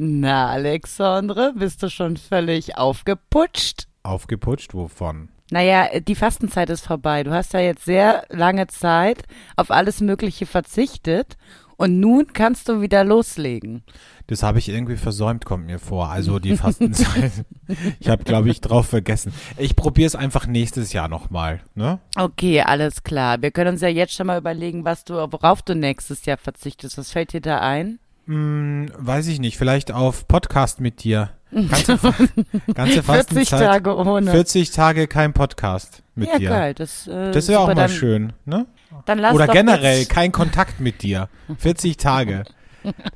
Na, Alexandre, bist du schon völlig aufgeputscht? Aufgeputscht? Wovon? Naja, die Fastenzeit ist vorbei. Du hast ja jetzt sehr lange Zeit auf alles Mögliche verzichtet und nun kannst du wieder loslegen. Das habe ich irgendwie versäumt, kommt mir vor. Also die Fastenzeit. ich habe, glaube ich, drauf vergessen. Ich probiere es einfach nächstes Jahr nochmal. Ne? Okay, alles klar. Wir können uns ja jetzt schon mal überlegen, was du, worauf du nächstes Jahr verzichtest. Was fällt dir da ein? Hm, weiß ich nicht. Vielleicht auf Podcast mit dir. Ganze, ganze 40 Tage ohne. 40 Tage kein Podcast mit ja, dir. geil. Das, äh, Das wäre auch mal dann, schön, ne? Dann lass Oder generell jetzt- kein Kontakt mit dir. 40 Tage.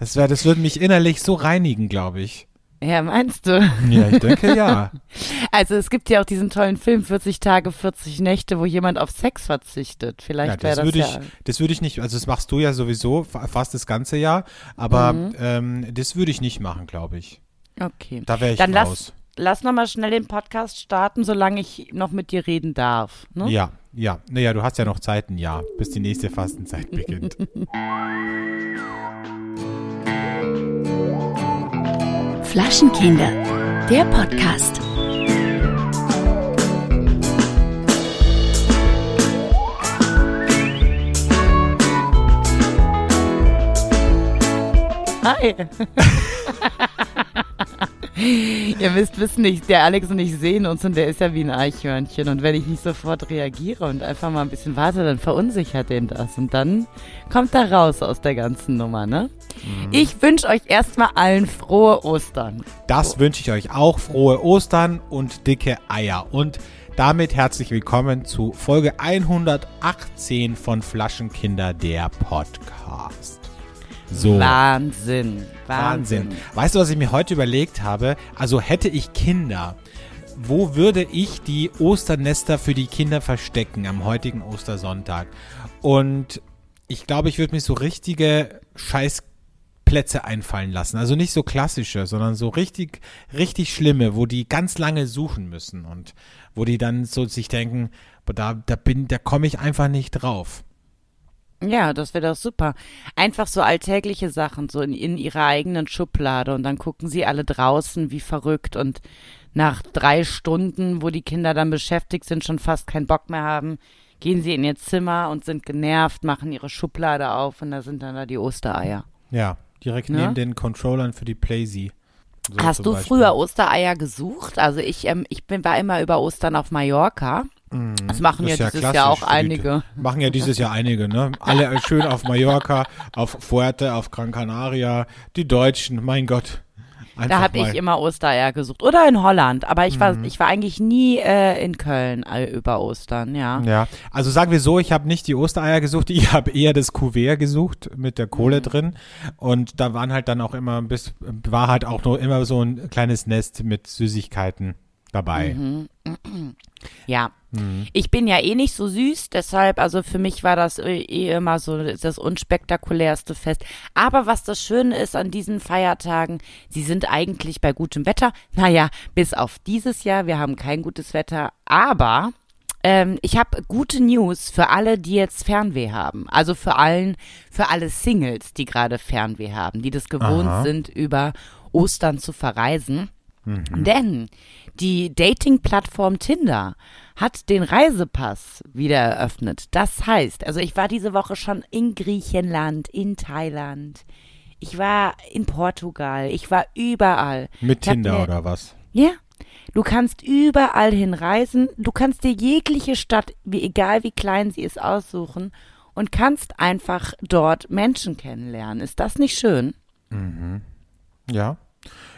Das wäre, das würde mich innerlich so reinigen, glaube ich. Ja, meinst du? Ja, ich denke ja. Also es gibt ja auch diesen tollen Film 40 Tage, 40 Nächte, wo jemand auf Sex verzichtet. ja Vielleicht das wäre das, würde ja. ich, das würde ich nicht, also das machst du ja sowieso fa- fast das ganze Jahr, aber Mhm. ähm, das würde ich nicht machen, glaube ich. Okay. Da wäre ich Dann raus. lass, lass noch mal schnell den Podcast starten, solange ich noch mit dir reden darf. Ne? Ja, ja. Naja, du hast ja noch Zeit, ein Jahr, bis die nächste Fastenzeit beginnt. Flaschenkinder, der Podcast. Hi. Ihr müsst wissen, ich, der Alex und ich sehen uns und der ist ja wie ein Eichhörnchen. Und wenn ich nicht sofort reagiere und einfach mal ein bisschen warte, dann verunsichert den das. Und dann kommt er raus aus der ganzen Nummer, ne? Ich wünsche euch erstmal allen frohe Ostern. Das wünsche ich euch auch. Frohe Ostern und dicke Eier. Und damit herzlich willkommen zu Folge 118 von Flaschenkinder, der Podcast. So. Wahnsinn. Wahnsinn. Wahnsinn. Weißt du, was ich mir heute überlegt habe? Also hätte ich Kinder, wo würde ich die Osternester für die Kinder verstecken am heutigen Ostersonntag? Und ich glaube, ich würde mir so richtige Scheißplätze einfallen lassen. Also nicht so klassische, sondern so richtig, richtig schlimme, wo die ganz lange suchen müssen und wo die dann so sich denken, da, da bin, da komme ich einfach nicht drauf. Ja, das wäre doch super. Einfach so alltägliche Sachen, so in, in ihrer eigenen Schublade und dann gucken sie alle draußen wie verrückt und nach drei Stunden, wo die Kinder dann beschäftigt sind, schon fast keinen Bock mehr haben, gehen sie in ihr Zimmer und sind genervt, machen ihre Schublade auf und da sind dann da die Ostereier. Ja, direkt Ne? neben den Controllern für die Playsee. So Hast du Beispiel. früher Ostereier gesucht? Also ich, ähm, ich bin, war immer über Ostern auf Mallorca. Das machen Mhm. Das ja ist dieses Jahr auch einige. Machen ja dieses Jahr einige, ne? Alle schön auf Mallorca, auf Fuerte, auf Gran Canaria. Die Deutschen, mein Gott. Da habe ich immer Ostereier gesucht. Oder in Holland. Aber ich Mhm. war, ich war eigentlich nie äh, in Köln äh, über Ostern, ja. Ja, also sagen wir so, ich habe nicht die Ostereier gesucht, ich habe eher das Kuvert gesucht mit der Kohle Mhm. drin und da waren halt dann auch immer bisschen, war halt auch nur immer so ein kleines Nest mit Süßigkeiten dabei. Mhm. Ja. Mhm. Ich bin ja eh nicht so süß, deshalb, also für mich war das eh eh immer so das unspektakulärste Fest. Aber was das Schöne ist an diesen Feiertagen, sie sind eigentlich bei gutem Wetter. Naja, bis auf dieses Jahr, wir haben kein gutes Wetter, aber ähm, ich habe gute News für alle, die jetzt Fernweh haben. Also für allen, für alle Singles, die gerade Fernweh haben, die das gewohnt Aha. sind, über Ostern zu verreisen. Denn die Dating-Plattform Tinder hat den Reisepass wieder eröffnet. Das heißt, also ich war diese Woche schon in Griechenland, in Thailand, ich war in Portugal, ich war überall. Mit Ich Tinder mir- oder was? Ja. Du kannst überall hinreisen, du kannst dir jegliche Stadt, wie, egal wie klein sie ist, aussuchen und kannst einfach dort Menschen kennenlernen. Ist das nicht schön? Ja.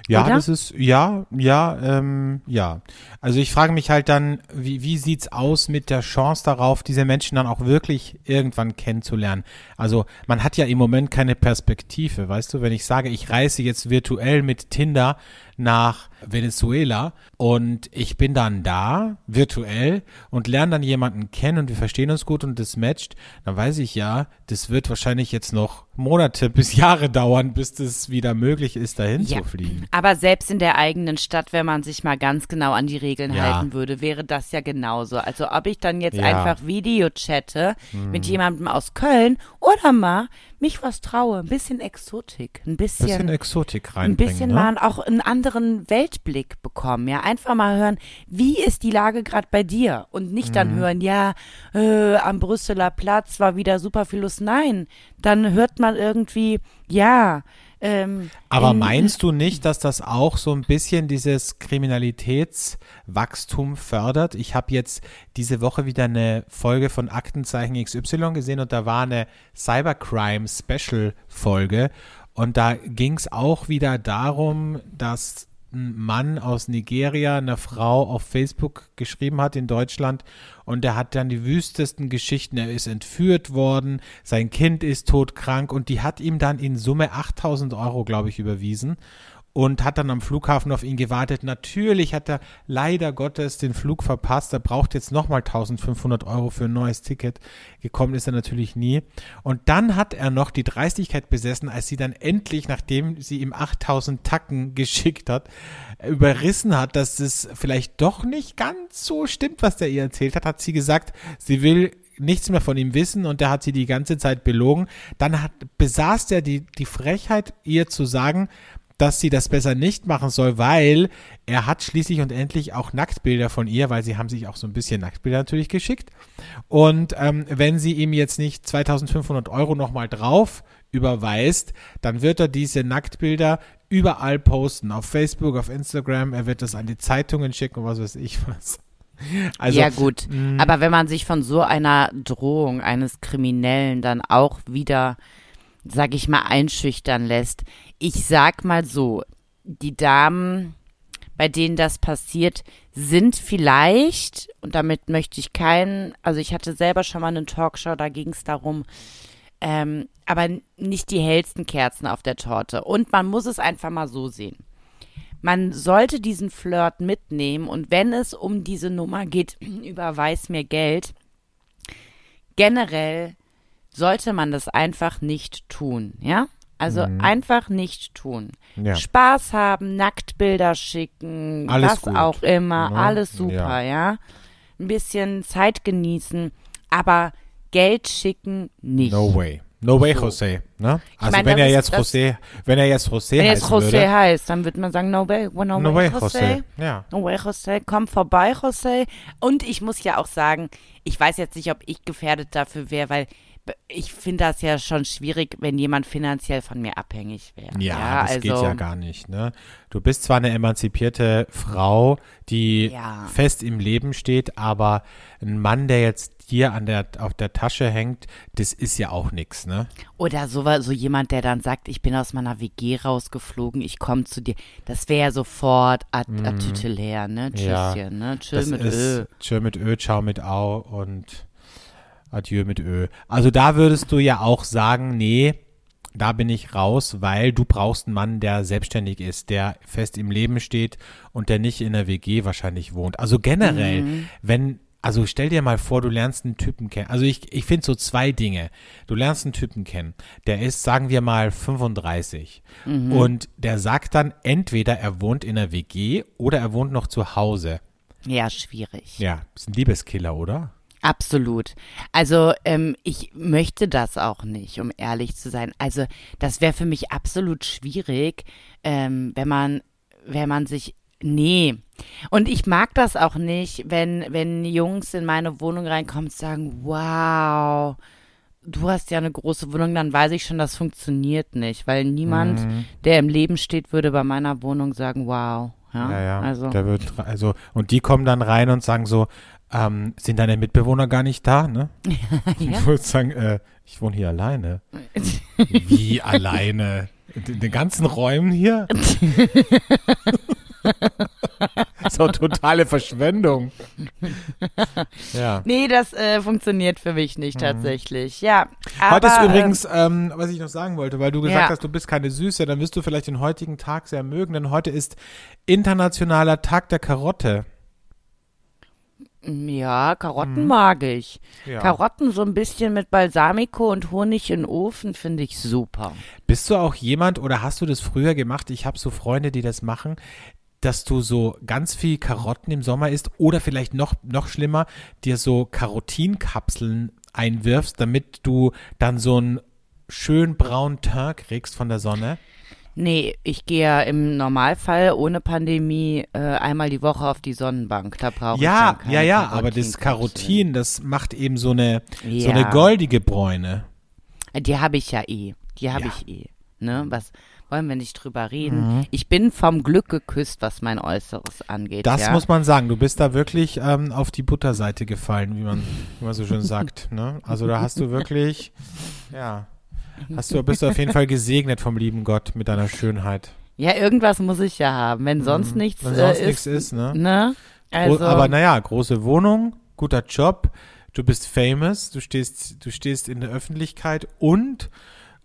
Ja, Oder? das ist, ja, ja, ähm, ja. Also ich frage mich halt dann, wie, wie sieht's aus mit der Chance darauf, diese Menschen dann auch wirklich irgendwann kennenzulernen? Also man hat ja im Moment keine Perspektive, weißt du, wenn ich sage, ich reise jetzt virtuell mit Tinder nach Venezuela und ich bin dann da, virtuell, und lerne dann jemanden kennen und wir verstehen uns gut und das matcht, dann weiß ich ja, das wird wahrscheinlich jetzt noch Monate bis Jahre dauern, bis das wieder möglich ist, dahin Ja. zu fliegen. Aber selbst in der eigenen Stadt, wenn man sich mal ganz genau an die Regeln Ja. halten würde, wäre das ja genauso. Also ob ich dann jetzt Ja. Mhm. einfach Video chatte mit jemandem aus Köln Oder mal mich was traue, ein bisschen Exotik, ein bisschen, Bisschen Exotik ein reinbringen. bisschen ne? mal auch einen anderen Weltblick bekommen. Ja, einfach mal hören, wie ist die Lage gerade bei dir? Und nicht Mhm. dann hören, ja, äh, am Brüsseler Platz war wieder super viel los. Nein, dann hört man irgendwie, ja, ähm, Aber in- meinst du nicht, dass das auch so ein bisschen dieses Kriminalitätswachstum fördert? Ich habe jetzt diese Woche wieder eine Folge von Aktenzeichen XY gesehen und da war eine Cybercrime Special Folge und da ging es auch wieder darum, dass ein Mann aus Nigeria einer Frau auf Facebook geschrieben hat in Deutschland und der hat dann die wüstesten Geschichten. Er ist entführt worden, sein Kind ist todkrank und die hat ihm dann in Summe 8000 Euro, glaube ich, überwiesen und hat dann am Flughafen auf ihn gewartet. Natürlich hat er leider Gottes den Flug verpasst. Er braucht jetzt nochmal 1500 Euro für ein neues Ticket. Gekommen ist er natürlich nie. Und dann hat er noch die Dreistigkeit besessen, als sie dann endlich, nachdem sie ihm 8000 Tacken geschickt hat, überrissen hat, dass es vielleicht doch nicht ganz so stimmt, was der ihr erzählt hat, hat sie gesagt, sie will nichts mehr von ihm wissen und der hat sie die ganze Zeit belogen. Dann hat, besaß er die, die Frechheit, ihr zu sagen, dass sie das besser nicht machen soll, weil er hat schließlich und endlich auch Nacktbilder von ihr, weil sie haben sich auch so ein bisschen Nacktbilder natürlich geschickt. Und ähm, wenn sie ihm jetzt nicht 2500 Euro nochmal drauf überweist, dann wird er diese Nacktbilder überall posten, auf Facebook, auf Instagram, er wird das an die Zeitungen schicken und was weiß ich was. Also, ja gut, aber wenn man sich von so einer Drohung eines Kriminellen dann auch wieder, sag ich mal, einschüchtern lässt, ich sag mal so, die Damen, bei denen das passiert, sind vielleicht, und damit möchte ich keinen, also ich hatte selber schon mal eine Talkshow, da ging es darum, ähm, aber nicht die hellsten Kerzen auf der Torte. Und man muss es einfach mal so sehen. Man sollte diesen Flirt mitnehmen und wenn es um diese Nummer geht, überweis mir Geld, generell sollte man das einfach nicht tun, ja? Also einfach nicht tun. Mhm. Ja. Spaß haben, Nacktbilder schicken, Alles was gut. auch immer, Ja, alles super, ja. Ein bisschen Zeit genießen, aber Geld schicken nicht. no way. No way, So. José. Ne? Also meine, wenn er ist- jetzt José, wenn er jetzt José Wenn jetzt heißen José würde. heißt, dann wird man sagen, no way, no, No way, way, José. José. Ja. No way, José, komm vorbei, José. Und ich muss ja auch sagen, ich weiß jetzt nicht, ob ich gefährdet dafür wäre, weil ich finde das ja schon schwierig, wenn jemand finanziell von mir abhängig wäre. Ja, das also, geht ja gar nicht. Ne? Du bist zwar eine emanzipierte Frau, die Ja. fest im Leben steht, aber ein Mann, der jetzt dir an der, auf der Tasche hängt, das ist ja auch nix, ne? Oder so, so jemand, der dann sagt, ich bin aus meiner WG rausgeflogen, ich komme zu dir. Das wäre ja sofort ad, adtitulär, ne? Tschüsschen, Ja, ne? Tschö Das mit ist Ö. Tschö mit Ö, Ciao mit Au und Adieu mit Ö. Also da würdest du ja auch sagen, nee, da bin ich raus, weil du brauchst einen Mann, der selbstständig ist, der fest im Leben steht und der nicht in der WG wahrscheinlich wohnt. Also generell, Mhm. wenn, also stell dir mal vor, du lernst einen Typen kennen. Also ich, ich finde so zwei Dinge. Du lernst einen Typen kennen, der ist, sagen wir mal, 35 Mhm. und der sagt dann entweder er wohnt in der WG oder er wohnt noch zu Hause. Ja, schwierig. Ja, ist ein Liebeskiller, oder? Absolut. Also ähm, ich möchte das auch nicht, um ehrlich zu sein. Also das wäre für mich absolut schwierig, ähm, wenn man, wenn man sich, nee. Und ich mag das auch nicht, wenn, wenn Jungs in meine Wohnung reinkommen und sagen, wow, du hast ja eine große Wohnung, dann weiß ich schon, das funktioniert nicht, weil niemand, Mhm. der im Leben steht, würde bei meiner Wohnung sagen, wow. Ja, Ja, ja. Also, Der wird, also, und die kommen dann rein und sagen so, ähm, sind deine Mitbewohner gar nicht da, ne? Ja. Ich würde sagen, äh, ich wohne hier alleine. Wie alleine? In den ganzen Räumen hier? ist doch totale Verschwendung. Ja. Nee, das äh, funktioniert für mich nicht tatsächlich. Ja. Aber, Heute ist äh, übrigens, ähm, was ich noch sagen wollte, weil du gesagt Ja. hast, du bist keine Süße, dann wirst du vielleicht den heutigen Tag sehr mögen, denn heute ist internationaler Tag der Karotte. Ja, Karotten mag ich. Mhm. Ja. Karotten so ein bisschen mit Balsamico und Honig in den Ofen finde ich super. Bist du auch jemand oder hast du das früher gemacht? Ich habe so Freunde, die das machen, dass du so ganz viel Karotten im Sommer isst oder vielleicht noch, noch schlimmer, dir so Karotinkapseln einwirfst, damit du dann so einen schön braunen Teint kriegst von der Sonne? Nee, ich gehe ja im Normalfall ohne Pandemie äh, einmal die Woche auf die Sonnenbank. Da brauche Ja, ich keine ja, ja, aber das. Karotin, das macht eben so eine, so Ja. eine goldige Bräune. Die habe ich ja eh. Die habe Ja. ich eh. Ne? Was wollen wir nicht drüber reden? Ich bin vom Glück geküsst, was mein Äußeres angeht. Das ja? muss man sagen. Du bist da wirklich ähm, auf die Butterseite gefallen, wie man, wie man so schön sagt. Ne? Also da hast du wirklich, ja, hast du, bist du auf jeden Fall gesegnet vom lieben Gott mit deiner Schönheit. Ja, irgendwas muss ich ja haben. Wenn sonst nichts Mhm. Wenn sonst äh, nichts ist, ist, ne? ne? Also, Aber naja, große Wohnung, guter Job, du bist famous, du stehst, du stehst in der Öffentlichkeit und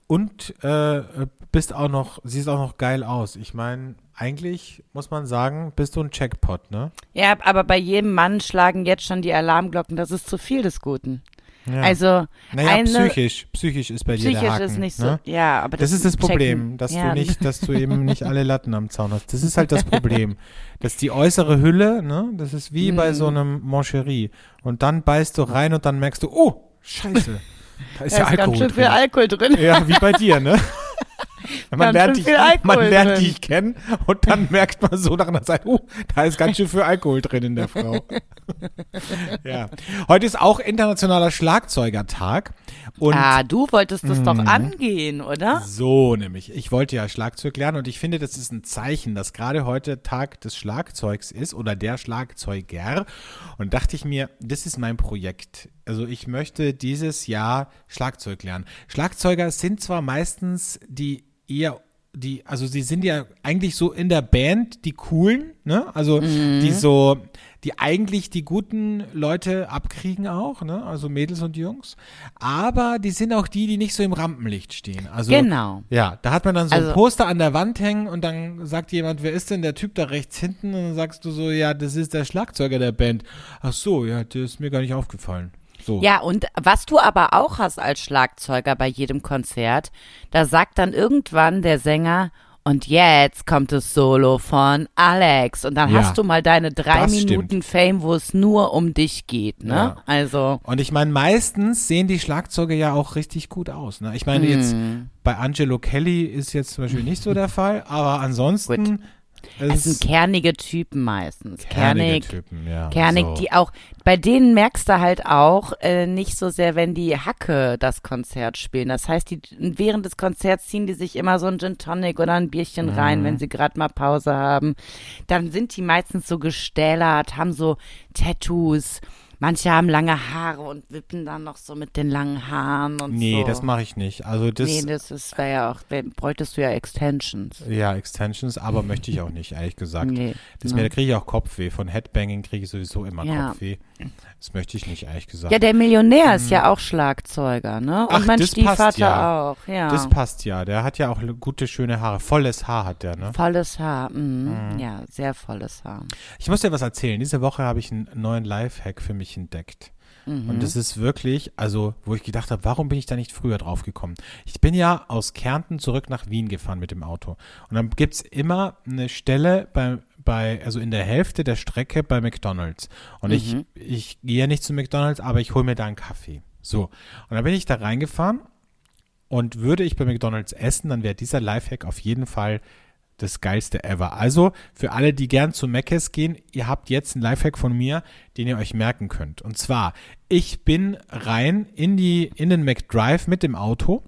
und äh, bist auch noch, siehst auch noch geil aus. Ich meine, eigentlich muss man sagen, bist du ein Jackpot, ne? ja, aber bei jedem Mann schlagen jetzt schon die Alarmglocken. Das ist zu viel des Guten. Ja. Also naja, eine, psychisch, psychisch ist bei dir der psychisch Haken, ist nicht so. ne? Ja, aber Das ist das checken. Problem, dass ja. du nicht, dass du eben nicht alle Latten am Zaun hast. Das ist halt das Problem. Dass die äußere Hülle, ne, das ist wie bei Mhm. so einem Moncherie. Und dann beißt du rein und dann merkst du, oh, scheiße, da ist Da ja ist Alkohol ganz schön drin. viel Alkohol drin. Ja, wie bei dir, ne? Man Ganz lernt, dich, man lernt drin. kennen und dann merkt man so nach einer Zeit, oh, da ist ganz schön viel Alkohol drin in der Frau. ja. Heute ist auch internationaler Schlagzeugertag. Und ah, du wolltest das doch Mhm. angehen, oder? so nämlich. Ich wollte ja Schlagzeug lernen und ich finde, das ist ein Zeichen, dass gerade heute Tag des Schlagzeugs ist oder der Schlagzeuger. Und dachte ich mir, das ist mein Projekt. Also ich möchte dieses Jahr Schlagzeug lernen. Schlagzeuger sind zwar meistens die eher die, also sie sind ja eigentlich so in der Band die coolen, ne? Also die so, die eigentlich die guten Leute abkriegen auch, ne? Also Mädels und Jungs. Aber die sind auch die, die nicht so im Rampenlicht stehen. Also Genau. ja, da hat man dann so ein Also- Poster an der Wand hängen und dann sagt jemand, wer ist denn der Typ da rechts hinten? Und dann sagst du so, ja, das ist der Schlagzeuger der Band. Ach so, ja, der ist mir gar nicht aufgefallen. So. Ja, und was du aber auch hast als Schlagzeuger bei jedem Konzert, da sagt dann irgendwann der Sänger, und jetzt kommt das Solo von Alex. Und dann Ja, hast du mal deine drei Minuten Fame, wo es nur um dich geht, ne? Ja. Also, Und ich meine, meistens sehen die Schlagzeuge ja auch richtig gut aus. Ne? Ich meine, jetzt Hm. bei Angelo Kelly ist jetzt zum Beispiel nicht so der Fall, aber ansonsten es es sind kernige Typen meistens. kernige Kernig, Typen, ja. kernig, so. die auch, bei denen merkst du halt auch äh, nicht so sehr, wenn die Hacke das Konzert spielen. Das heißt, die, während des Konzerts ziehen die sich immer so ein Gin Tonic oder ein Bierchen Mhm. rein, wenn sie gerade mal Pause haben. Dann sind die meistens so gestählert, haben so Tattoos. Manche haben lange Haare und wippen dann noch so mit den langen Haaren und Nee, so. das mache ich nicht. Also das, nee, das ist, wäre ja auch, bräuchtest du ja Extensions. ja, Extensions, aber möchte ich auch nicht, ehrlich gesagt. Nee. Das ne? mir, da kriege ich auch Kopfweh. Von Headbanging kriege ich sowieso immer Ja. Kopfweh. Das möchte ich nicht, ehrlich gesagt. Ja, der Millionär ist ja auch Schlagzeuger, ne? Und. Ach, mein das passt Stiefvater ja. auch, ja. Das passt ja. Der hat ja auch gute, schöne Haare. Volles Haar hat der, ne? volles Haar, mhm. Hm. ja, sehr volles Haar. Ich muss dir was erzählen. Diese Woche habe ich einen neuen Lifehack für mich entdeckt. Mhm. Und das ist wirklich, also, wo ich gedacht habe, warum bin ich da nicht früher drauf gekommen? Ich bin ja aus Kärnten zurück nach Wien gefahren mit dem Auto. Und dann gibt's immer eine Stelle bei, bei, also in der Hälfte der Strecke bei McDonalds. Und ich, Mhm. ich gehe ja nicht zu McDonalds, aber ich hole mir da einen Kaffee. So. Und dann bin ich da reingefahren und würde ich bei McDonalds essen, dann wäre dieser Lifehack auf jeden Fall das geilste ever. Also für alle, die gern zu Mc's gehen, ihr habt jetzt einen Lifehack von mir, den ihr euch merken könnt. Und zwar, ich bin rein in die in den McDrive mit dem Auto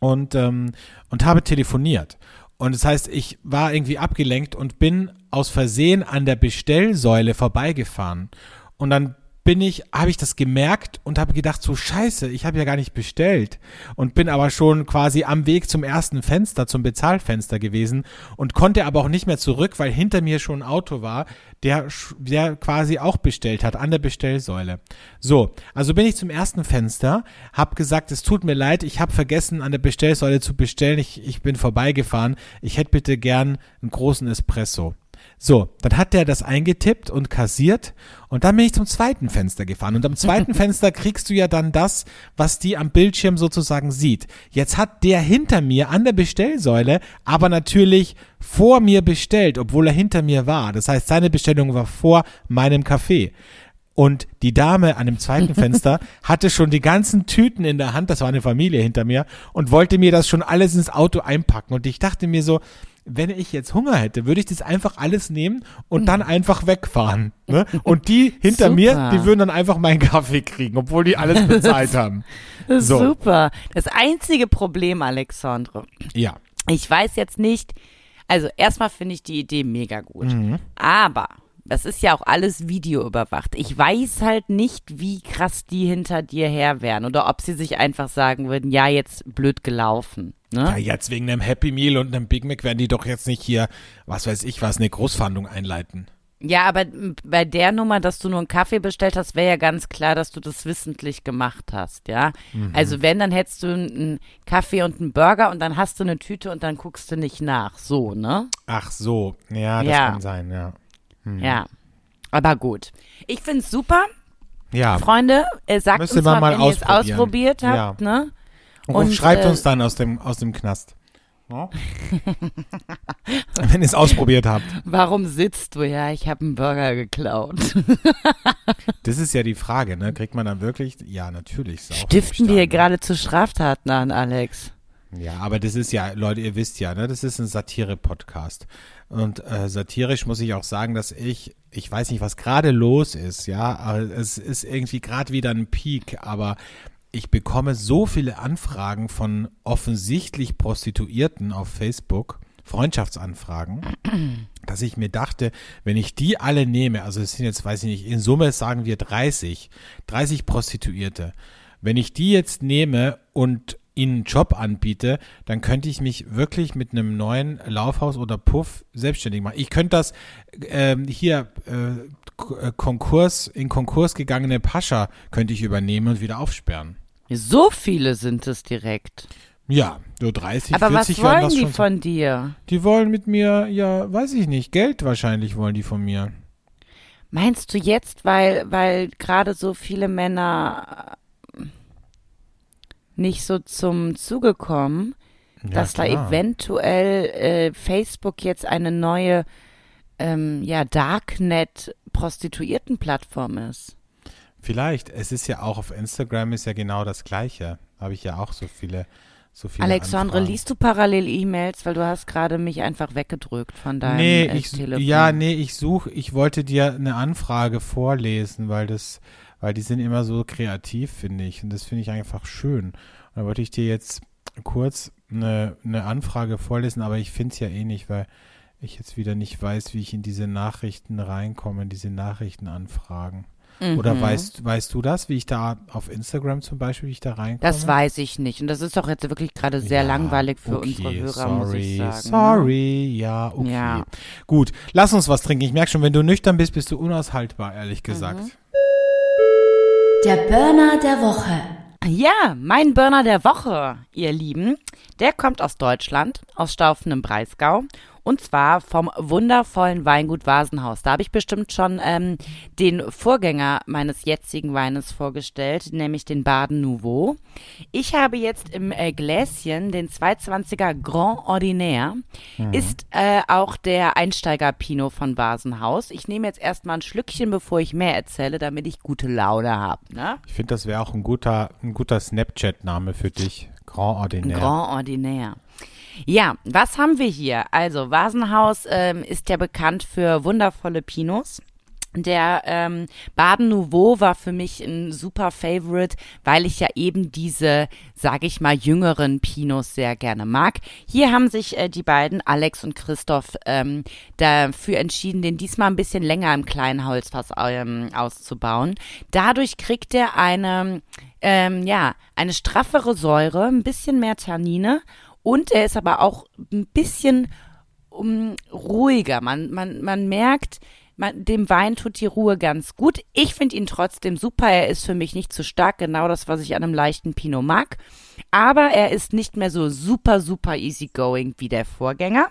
und ähm, und habe telefoniert. Und das heißt, ich war irgendwie abgelenkt und bin aus Versehen an der Bestellsäule vorbeigefahren. Und dann bin ich, habe ich das gemerkt und habe gedacht, so scheiße, ich habe ja gar nicht bestellt. Und bin aber schon quasi am Weg zum ersten Fenster, zum Bezahlfenster gewesen und konnte aber auch nicht mehr zurück, weil hinter mir schon ein Auto war, der, der quasi auch bestellt hat, an der Bestellsäule. So, also bin ich zum ersten Fenster, habe gesagt, es tut mir leid, ich habe vergessen, an der Bestellsäule zu bestellen, ich, ich bin vorbeigefahren, ich hätte bitte gern einen großen Espresso. So, dann hat der das eingetippt und kassiert und dann bin ich zum zweiten Fenster gefahren und am zweiten Fenster kriegst du ja dann das, was die am Bildschirm sozusagen sieht. Jetzt hat der hinter mir an der Bestellsäule aber natürlich vor mir bestellt, obwohl er hinter mir war. Das heißt, seine Bestellung war vor meinem Kaffee. Und die Dame an dem zweiten Fenster hatte schon die ganzen Tüten in der Hand, das war eine Familie hinter mir, und wollte mir das schon alles ins Auto einpacken. Und ich dachte mir so, wenn ich jetzt Hunger hätte, würde ich das einfach alles nehmen und dann einfach wegfahren. Ne? Und die hinter Super. mir, die würden dann einfach meinen Kaffee kriegen, obwohl die alles bezahlt haben. So. Super. Das einzige Problem, Alexandre, Ja. ich weiß jetzt nicht, also erstmal finde ich die Idee mega gut. Mhm. Aber das ist ja auch alles videoüberwacht. Ich weiß halt nicht, wie krass die hinter dir her wären oder ob sie sich einfach sagen würden, ja, jetzt blöd gelaufen. Ja, Ne? jetzt wegen einem Happy Meal und einem Big Mac werden die doch jetzt nicht hier, was weiß ich was, eine Großfahndung einleiten. Ja, aber bei der Nummer, dass du nur einen Kaffee bestellt hast, wäre ja ganz klar, dass du das wissentlich gemacht hast, ja. Mhm. Also wenn, dann hättest du einen Kaffee und einen Burger und dann hast du eine Tüte und dann guckst du nicht nach, so, ne? Ach so, ja, das Ja. kann sein, ja. Ja. Aber gut. Ich find's super. Ja, Freunde, äh, sagt Müsste uns mal, mal wenn ihr es ausprobiert habt, ne? und, und, schreibt äh, uns dann aus dem, aus dem Knast. Ja? Wenn ihr es ausprobiert habt. Warum sitzt du? Ja, ich habe einen Burger geklaut. Das ist ja die Frage, ne? Kriegt man dann wirklich? Ja, natürlich. Stiften wir hier gerade zu Straftaten an, Alex? Ja, aber das ist ja, Leute, ihr wisst ja, ne? Das ist ein Satire-Podcast. Und äh, satirisch muss ich auch sagen, dass ich, ich weiß nicht, was gerade los ist, ja, aber es ist irgendwie gerade wieder ein Peak, aber ich bekomme so viele Anfragen von offensichtlich Prostituierten auf Facebook, Freundschaftsanfragen, dass ich mir dachte, wenn ich die alle nehme, also es sind jetzt, weiß ich nicht, in Summe sagen wir 30, 30 Prostituierte, wenn ich die jetzt nehme und ihnen einen Job anbiete, dann könnte ich mich wirklich mit einem neuen Laufhaus oder Puff selbstständig machen. Ich könnte das ähm, hier äh, K- äh, Konkurs in Konkurs gegangene Pascha könnte ich übernehmen und wieder aufsperren. So viele sind es direkt. Ja, so 30, Aber was 40 werden wollen das die schon. von dir? die wollen mit mir, ja, weiß ich nicht, Geld wahrscheinlich wollen die von mir. Meinst du jetzt, weil, weil gerade so viele Männer nicht so zum Zuge kommen, Ja, dass da klar. eventuell äh, Facebook jetzt eine neue ähm, ja, Darknet-Prostituierten-Plattform ist? Vielleicht. Es ist ja auch auf Instagram ist ja genau das Gleiche. Habe ich ja auch so viele, so viele. Alexandre, Anfragen. liest du parallel E-Mails, weil du hast gerade mich einfach weggedrückt von deinem Nee, äh, ich, Telefon. ja, nee, ich suche, ich wollte dir eine Anfrage vorlesen, weil das, weil die sind immer so kreativ, finde ich. Und das finde ich einfach schön. Und da wollte ich dir jetzt kurz eine, eine Anfrage vorlesen, aber ich finde es ja eh nicht, weil ich jetzt wieder nicht weiß, wie ich in diese Nachrichten reinkomme, in diese Nachrichtenanfragen. Oder Mhm. weißt, weißt du das, wie ich da auf Instagram zum Beispiel, wie ich da reinkomme? Das weiß ich nicht. Und das ist doch jetzt wirklich gerade sehr Ja, langweilig für okay, unsere Hörer, sorry, muss ich sagen. ne? Sorry, ja, okay. Ja. Gut, lass uns was trinken. Ich merke schon, wenn du nüchtern bist, bist du unaushaltbar, ehrlich gesagt. Mhm. Der Burner der Woche. Ja, mein Burner der Woche, ihr Lieben, der kommt aus Deutschland, aus Staufen im Breisgau. Und zwar vom wundervollen Weingut Vasenhaus. Da habe ich bestimmt schon ähm, den Vorgänger meines jetzigen Weines vorgestellt, nämlich den Baden Nouveau. Ich habe jetzt im äh, Gläschen den 220er Grand Ordinaire. Ist äh, auch der Einsteiger-Pinot von Vasenhaus. Ich nehme jetzt erstmal ein Schlückchen, bevor ich mehr erzähle, damit ich gute Laune habe. Ne? Ich finde, das wäre auch ein guter, ein guter Snapchat-Name für dich. Grand Ordinaire. Grand Ordinaire. Ja, was haben wir hier? Also, Vasenhaus ähm, ist ja bekannt für wundervolle Pinots. Der ähm, Baden Nouveau war für mich ein super Favorite, weil ich ja eben diese, sage ich mal, jüngeren Pinots sehr gerne mag. Hier haben sich äh, die beiden, Alex und Christoph, ähm, dafür entschieden, den diesmal ein bisschen länger im kleinen Holzfass ähm, auszubauen. Dadurch kriegt er eine, ähm, ja, eine straffere Säure, ein bisschen mehr Tannine und er ist aber auch ein bisschen um, ruhiger. Man, man, man merkt, man, dem Wein tut die Ruhe ganz gut. Ich finde ihn trotzdem super. Er ist für mich nicht zu stark, genau das, was ich an einem leichten Pinot mag. Aber er ist nicht mehr so super, super easygoing wie der Vorgänger.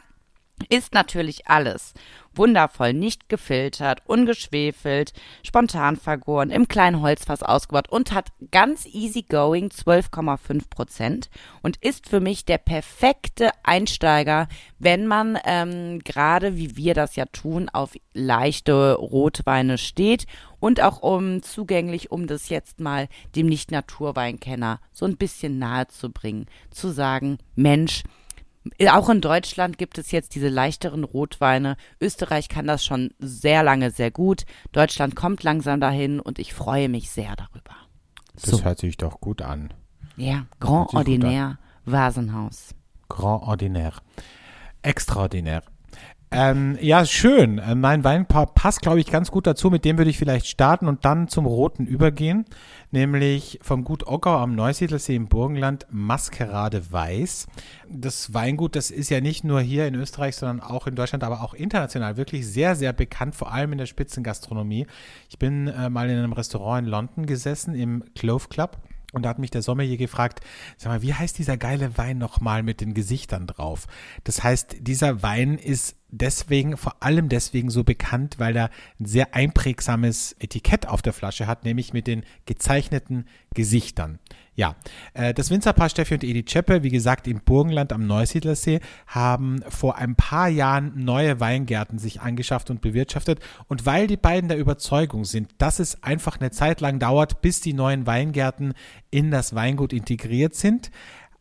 Ist natürlich alles. Wundervoll, nicht gefiltert, ungeschwefelt, spontan vergoren, im kleinen Holzfass ausgebaut und hat ganz easygoing 12,5 Prozent und ist für mich der perfekte Einsteiger, wenn man ähm, gerade wie wir das ja tun, auf leichte Rotweine steht und auch um zugänglich, um das jetzt mal dem Nicht-Naturweinkenner so ein bisschen nahe zu bringen, zu sagen, Mensch, auch in Deutschland gibt es jetzt diese leichteren Rotweine. Österreich kann das schon sehr lange sehr gut. Deutschland kommt langsam dahin und ich freue mich sehr darüber. Das so. hört sich doch gut an. Ja, Grand Ordinaire Vasenhaus. Grand Ordinaire. Extraordinaire. Ähm, ja, schön. Äh, mein Weinpaar passt, glaube ich, ganz gut dazu. Mit dem würde ich vielleicht starten und dann zum Roten übergehen. Nämlich vom Gut Ockau am Neusiedlersee im Burgenland Maskerade Weiß. Das Weingut, das ist ja nicht nur hier in Österreich, sondern auch in Deutschland, aber auch international wirklich sehr, sehr bekannt, vor allem in der Spitzengastronomie. Ich bin äh, mal in einem Restaurant in London gesessen, im Clove Club. Und da hat mich der Sommelier gefragt, sag mal, wie heißt dieser geile Wein nochmal mit den Gesichtern drauf? Das heißt, dieser Wein ist deswegen, vor allem deswegen so bekannt, weil er ein sehr einprägsames Etikett auf der Flasche hat, nämlich mit den gezeichneten Gesichtern. Ja, äh, das Winzerpaar Steffi und Edi Cheppe, wie gesagt, im Burgenland am Neusiedlersee, haben vor ein paar Jahren neue Weingärten sich angeschafft und bewirtschaftet. Und weil die beiden der Überzeugung sind, dass es einfach eine Zeit lang dauert, bis die neuen Weingärten in das Weingut integriert sind,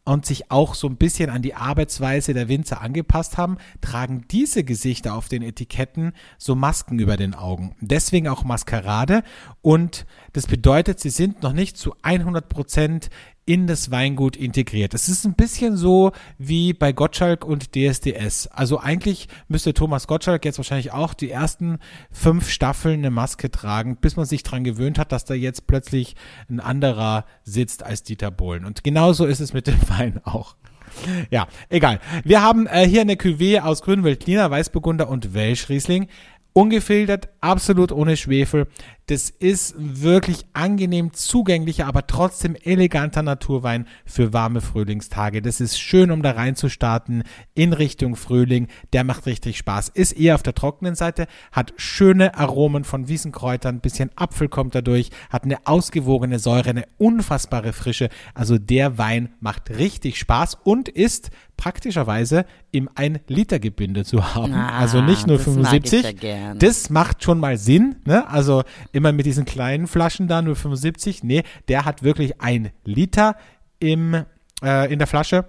und sich auch so ein bisschen an die Arbeitsweise der Winzer angepasst haben, tragen diese Gesichter auf den Etiketten so Masken über den Augen. Deswegen auch Maskerade und das bedeutet, sie sind noch nicht zu 100 Prozent in das Weingut integriert. Es ist ein bisschen so wie bei Gottschalk und DSDS. Also eigentlich müsste Thomas Gottschalk jetzt wahrscheinlich auch die ersten fünf Staffeln eine Maske tragen, bis man sich dran gewöhnt hat, dass da jetzt plötzlich ein anderer sitzt als Dieter Bohlen. Und genauso ist es mit dem Wein auch. Ja, egal. Wir haben äh, hier eine Cuvée aus Grünweltliner, Weißburgunder und Welschriesling. Ungefiltert, absolut ohne Schwefel. Das ist wirklich angenehm zugänglicher, aber trotzdem eleganter Naturwein für warme Frühlingstage. Das ist schön, um da reinzustarten in Richtung Frühling. Der macht richtig Spaß. Ist eher auf der trockenen Seite, hat schöne Aromen von Wiesenkräutern, bisschen Apfel kommt dadurch, hat eine ausgewogene Säure, eine unfassbare Frische. Also der Wein macht richtig Spaß und ist praktischerweise im 1-Liter-Gebinde zu haben. Ah, also nicht nur 75. Ja das macht schon mal Sinn. Ne? Also immer mit diesen kleinen Flaschen da, nur 75. Nee, der hat wirklich ein Liter im, äh, in der Flasche.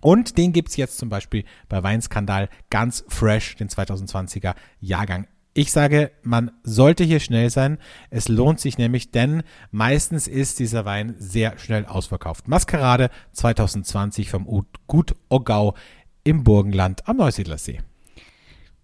Und den gibt es jetzt zum Beispiel bei Weinskandal ganz fresh, den 2020er Jahrgang. Ich sage, man sollte hier schnell sein. Es lohnt sich nämlich, denn meistens ist dieser Wein sehr schnell ausverkauft. Maskerade 2020 vom Gut Ogau im Burgenland am Neusiedlersee.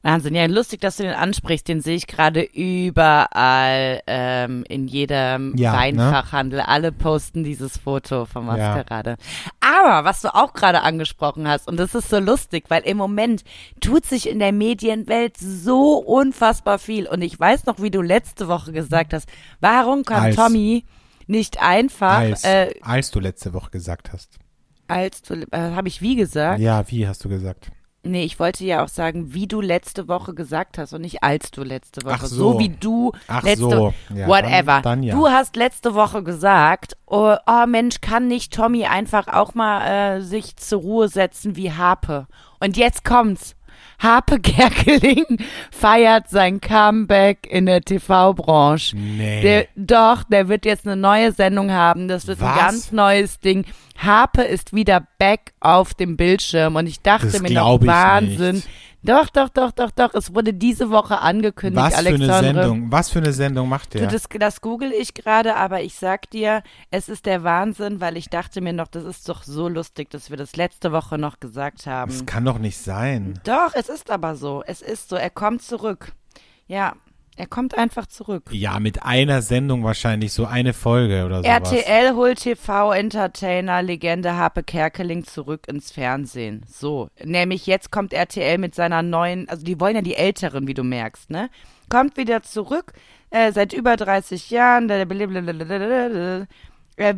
Wahnsinn, ja, lustig, dass du den ansprichst. Den sehe ich gerade überall ähm, in jedem ja, ne? Weinfachhandel. Ne? Alle posten dieses Foto von Maskerade. Ja. Aber was du auch gerade angesprochen hast, und das ist so lustig, weil im Moment tut sich in der Medienwelt so unfassbar viel. Und ich weiß noch, wie du letzte Woche gesagt hast, warum kann als, Tommy nicht einfach. Als, äh, als du letzte Woche gesagt hast. Als du, äh, habe ich wie gesagt? Ja, wie hast du gesagt? Nee, ich wollte ja auch sagen, wie du letzte Woche gesagt hast und nicht als du letzte Woche. Ach so. so wie du Ach letzte so. Ja, whatever. Dann, dann ja. Du hast letzte Woche gesagt, oh, oh, Mensch, kann nicht Tommy einfach auch mal äh, sich zur Ruhe setzen wie Harpe. Und jetzt kommt's. Harpe Kerkeling feiert sein Comeback in der TV-Branche. Nee. Der, doch, der wird jetzt eine neue Sendung haben. Das wird Was? ein ganz neues Ding. Harpe ist wieder back auf dem Bildschirm und ich dachte das mir noch Wahnsinn. Nicht. Doch, doch, doch, doch, doch. Es wurde diese Woche angekündigt, Was Alexandre. für eine Sendung? Was für eine Sendung macht der? Du, das, das google ich gerade, aber ich sag dir, es ist der Wahnsinn, weil ich dachte mir noch, das ist doch so lustig, dass wir das letzte Woche noch gesagt haben. Das kann doch nicht sein. Doch, es ist aber so. Es ist so. Er kommt zurück. Ja, er kommt einfach zurück. Ja, mit einer Sendung wahrscheinlich, so eine Folge oder so. RTL holt TV-Entertainer Legende Harpe Kerkeling zurück ins Fernsehen. So, nämlich jetzt kommt RTL mit seiner neuen, also die wollen ja die Älteren, wie du merkst, ne? Kommt wieder zurück, äh, seit über 30 Jahren. Er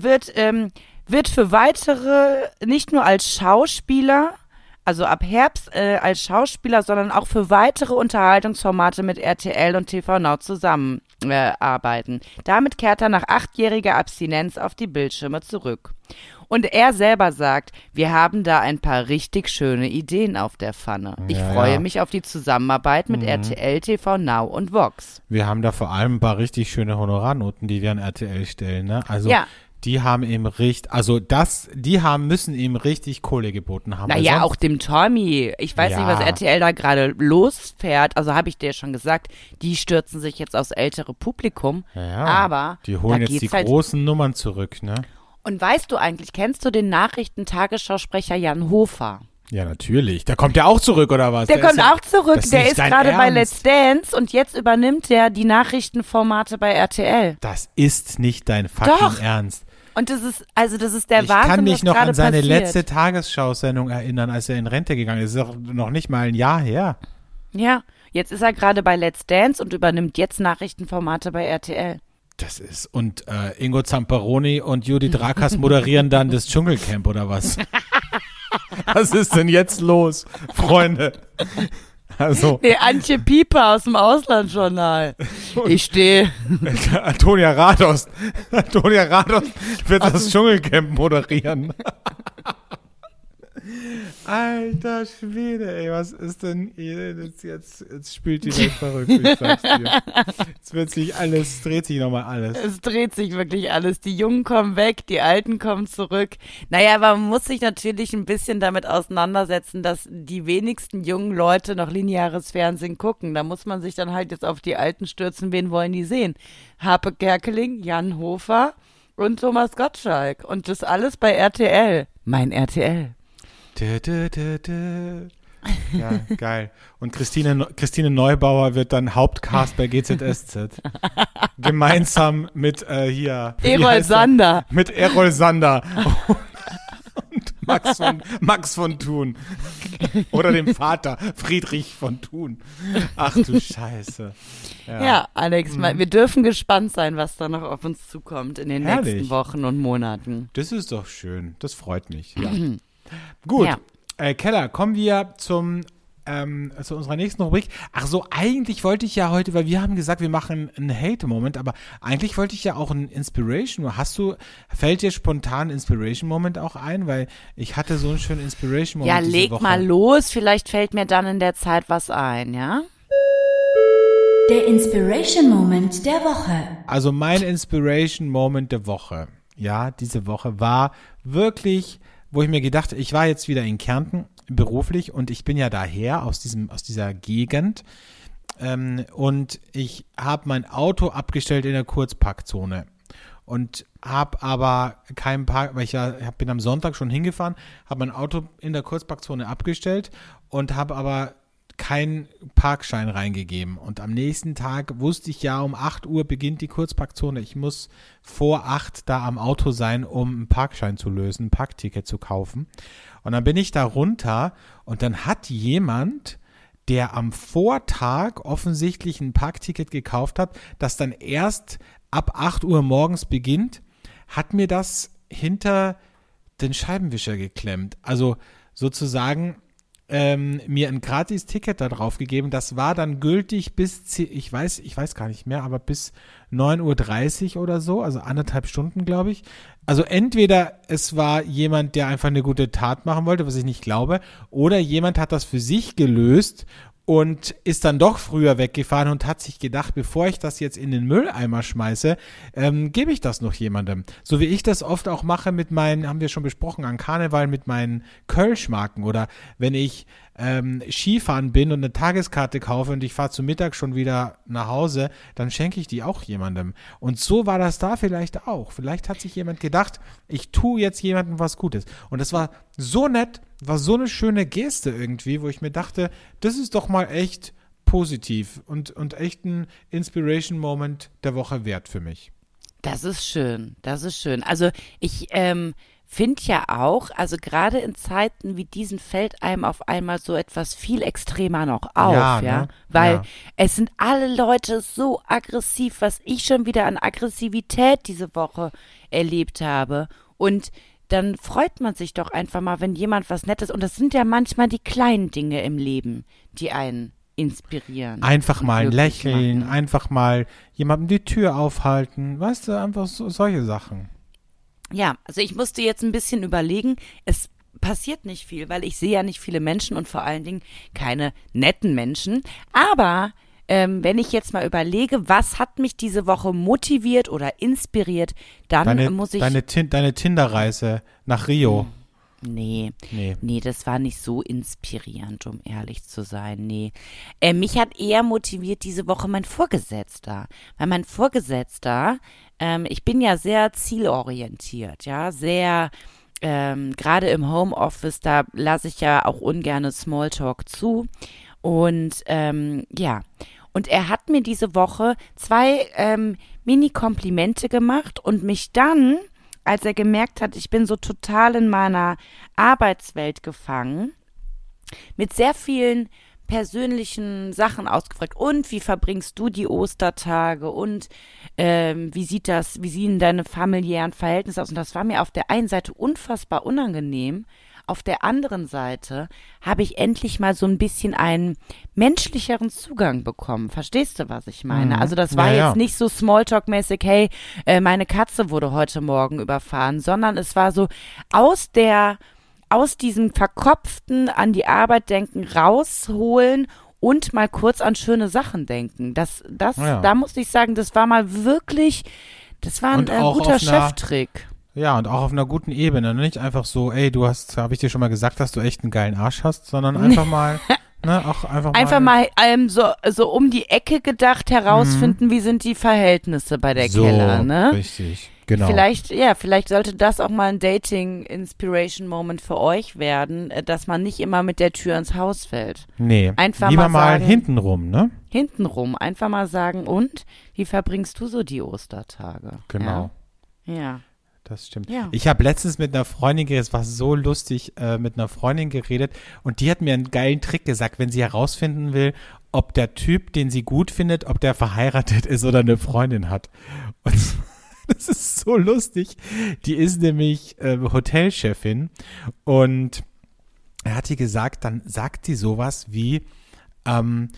wird, ähm, wird für weitere, nicht nur als Schauspieler, also ab Herbst äh, als Schauspieler, sondern auch für weitere Unterhaltungsformate mit RTL und TV Now zusammenarbeiten. Äh, Damit kehrt er nach achtjähriger Abstinenz auf die Bildschirme zurück. Und er selber sagt, wir haben da ein paar richtig schöne Ideen auf der Pfanne. Ich Ja, freue ja. mich auf die Zusammenarbeit mit RTL, TV Now und Vox. Wir haben da vor allem ein paar richtig schöne Honorarnoten, die wir an RTL stellen, ne? Also Ja. Die haben ihm richtig, also das, die haben müssen ihm richtig Kohle geboten haben. Naja, auch dem Tommy. Ich weiß nicht, Ja. was RTL da gerade losfährt. Also habe ich dir schon gesagt, die stürzen sich jetzt aufs ältere Publikum. Ja, Aber die holen jetzt die halt großen Nummern zurück, ne? Und weißt du eigentlich, kennst du den Nachrichtentagesschausprecher Jan Hofer? Ja, natürlich. Da kommt er auch zurück, oder was? Der, ist kommt ja- auch zurück. ist Der nicht ist gerade bei. Let's Dance und jetzt übernimmt der die Nachrichtenformate bei RTL. Das ist nicht dein fucking Doch. Ernst. Und das ist, also das ist der ich Wahnsinn, kann mich noch an seine passiert. letzte Tagesschau-Sendung erinnern, als er in Rente gegangen ist. Das ist doch noch nicht mal ein Jahr her. Ja, jetzt ist er gerade bei Let's Dance und übernimmt jetzt Nachrichtenformate bei RTL. Das ist, und äh, Ingo Zamperoni und Judith Rakas moderieren dann das Dschungelcamp oder was? was ist denn jetzt los, Freunde? Also, Nee, Antje Pieper aus dem Auslandsjournal. Ich stehe. Antonia Rados. Antonia Rados wird das Dschungelcamp moderieren. Alter Schwede, ey, was ist denn? Jetzt, jetzt, jetzt spielt die Welt verrückt, ich sag's dir. Jetzt wird sich alles, dreht sich nochmal alles. Es dreht sich wirklich alles. Die Jungen kommen weg, die Alten kommen zurück. Naja, aber man muss sich natürlich ein bisschen damit auseinandersetzen, dass die wenigsten jungen Leute noch lineares Fernsehen gucken. Da muss man sich dann halt jetzt auf die Alten stürzen. Wen wollen die sehen? Harpe Kerkeling, Jan Hofer und Thomas Gottschalk. Und das alles bei RTL. Mein RTL. Dö, dö, dö. Ja, geil. Und Christine, Christine Neubauer wird dann Hauptcast bei GZSZ. Gemeinsam mit äh, hier. Erol er? Sander. Mit Errol Sander. Und Max von, Max von Thun. Oder dem Vater, Friedrich von Thun. Ach du Scheiße. Ja, Alex, Mhm. mal, wir dürfen gespannt sein, was da noch auf uns zukommt in den Herrlich. nächsten Wochen und Monaten. Das ist doch schön. Das freut mich. Ja. Gut. Ja. Äh, Keller, kommen wir zum ähm, zu unserer nächsten Rubrik. Ach so, eigentlich wollte ich ja heute, weil wir haben gesagt, wir machen einen Hate-Moment, aber eigentlich wollte ich ja auch einen Inspiration. Hast du, fällt dir spontan Inspiration-Moment auch ein? Weil ich hatte so einen schönen Inspiration-Moment. Ja, diese leg Woche. mal los, vielleicht fällt mir dann in der Zeit was ein, ja? Der Inspiration Moment der Woche. Also mein Inspiration Moment der Woche, ja, diese Woche war wirklich, wo ich mir gedacht, ich war jetzt wieder in Kärnten beruflich und ich bin ja daher aus diesem aus dieser Gegend. Ähm, und ich habe mein Auto abgestellt in der Kurzparkzone und habe aber keinen Park, weil ich ja bin am Sonntag schon hingefahren, habe mein Auto in der Kurzparkzone abgestellt und habe aber keinen Parkschein reingegeben. Und am nächsten Tag wusste ich ja, um 8 Uhr beginnt die Kurzparkzone. Ich muss vor 8 da am Auto sein, um einen Parkschein zu lösen, ein Parkticket zu kaufen. Und dann bin ich da runter und dann hat jemand, der am Vortag offensichtlich ein Parkticket gekauft hat, das dann erst ab 8 Uhr morgens beginnt, hat mir das hinter den Scheibenwischer geklemmt. Also sozusagen ähm, mir ein Gratis-Ticket da drauf gegeben. Das war dann gültig bis, ich weiß, ich weiß gar nicht mehr, aber bis 9.30 Uhr oder so, also anderthalb Stunden, glaube ich. Also entweder es war jemand, der einfach eine gute Tat machen wollte, was ich nicht glaube, oder jemand hat das für sich gelöst und ist dann doch früher weggefahren und hat sich gedacht, bevor ich das jetzt in den Mülleimer schmeiße, ähm, gebe ich das noch jemandem. So wie ich das oft auch mache mit meinen, haben wir schon besprochen, an Karneval mit meinen Kölschmarken oder wenn ich ähm, Skifahren bin und eine Tageskarte kaufe und ich fahre zu Mittag schon wieder nach Hause, dann schenke ich die auch jemandem. Und so war das da vielleicht auch. Vielleicht hat sich jemand gedacht, ich tue jetzt jemandem was Gutes. Und das war so nett, war so eine schöne Geste irgendwie, wo ich mir dachte, das ist doch mal echt positiv und, und echt ein Inspiration-Moment der Woche wert für mich. Das ist schön, das ist schön. Also ich ähm, finde ja auch, also gerade in Zeiten wie diesen fällt einem auf einmal so etwas viel extremer noch auf, Ja, ja, ne? weil Ja. es sind alle Leute so aggressiv, was ich schon wieder an Aggressivität diese Woche erlebt habe und dann freut man sich doch einfach mal, wenn jemand was Nettes, und das sind ja manchmal die kleinen Dinge im Leben, die einen inspirieren. Einfach mal ein Lächeln, machen. einfach mal jemandem die Tür aufhalten, weißt du, einfach so, solche Sachen. Ja, also ich musste jetzt ein bisschen überlegen. Es passiert nicht viel, weil ich sehe ja nicht viele Menschen und vor allen Dingen keine netten Menschen. Aber ähm, wenn ich jetzt mal überlege, was hat mich diese Woche motiviert oder inspiriert, dann Deine, muss ich. deine, deine Tinder-Reise nach Rio. Nee. Nee. Nee, das war nicht so inspirierend, um ehrlich zu sein. Nee. Äh, mich hat eher motiviert diese Woche mein Vorgesetzter. Weil mein Vorgesetzter, ähm, ich bin ja sehr zielorientiert, ja, sehr, ähm, gerade im Homeoffice, da lasse ich ja auch ungerne Smalltalk zu. Und ähm, ja, und er hat mir diese Woche zwei ähm, Mini-Komplimente gemacht und mich dann, als er gemerkt hat, ich bin so total in meiner Arbeitswelt gefangen, mit sehr vielen persönlichen Sachen ausgefragt. Und wie verbringst du die Ostertage? Und ähm, wie sieht das, wie sehen deine familiären Verhältnisse aus? Und das war mir auf der einen Seite unfassbar unangenehm. Auf der anderen Seite habe ich endlich mal so ein bisschen einen menschlicheren Zugang bekommen. Verstehst du, was ich meine? Mhm. Also das war Ja, ja. jetzt nicht so Smalltalk-mäßig, hey, äh, meine Katze wurde heute Morgen überfahren, sondern es war so aus der aus diesem verkopften an die Arbeit denken rausholen und mal kurz an schöne Sachen denken. Das, das, Ja. da muss ich sagen, das war mal wirklich, das war ein äh, guter Cheftrick. Ja, und auch auf einer guten Ebene. ne? Nicht einfach so, ey, du hast, habe ich dir schon mal gesagt, dass du echt einen geilen Arsch hast, sondern einfach mal, ne, auch einfach mal. Einfach mal ähm, so, so um die Ecke gedacht herausfinden, wie sind die Verhältnisse bei der so, Keller, ne? Richtig, genau. Vielleicht, ja, vielleicht sollte das auch mal ein Dating-Inspiration-Moment für euch werden, äh, dass man nicht immer mit der Tür ins Haus fällt. nee, einfach lieber mal mal sagen- hintenrum, ne? Hintenrum einfach mal sagen, und wie verbringst du so die Ostertage? Genau. Ja. ja. Das stimmt. Ja. Ich habe letztens mit einer Freundin geredet, es war so lustig, äh, mit einer Freundin geredet und die hat mir einen geilen Trick gesagt, wenn sie herausfinden will, ob der Typ, den sie gut findet, ob der verheiratet ist oder eine Freundin hat. Und das ist so lustig. Die ist nämlich äh, Hotelchefin und er hat ihr gesagt, dann sagt sie sowas wie, ähm,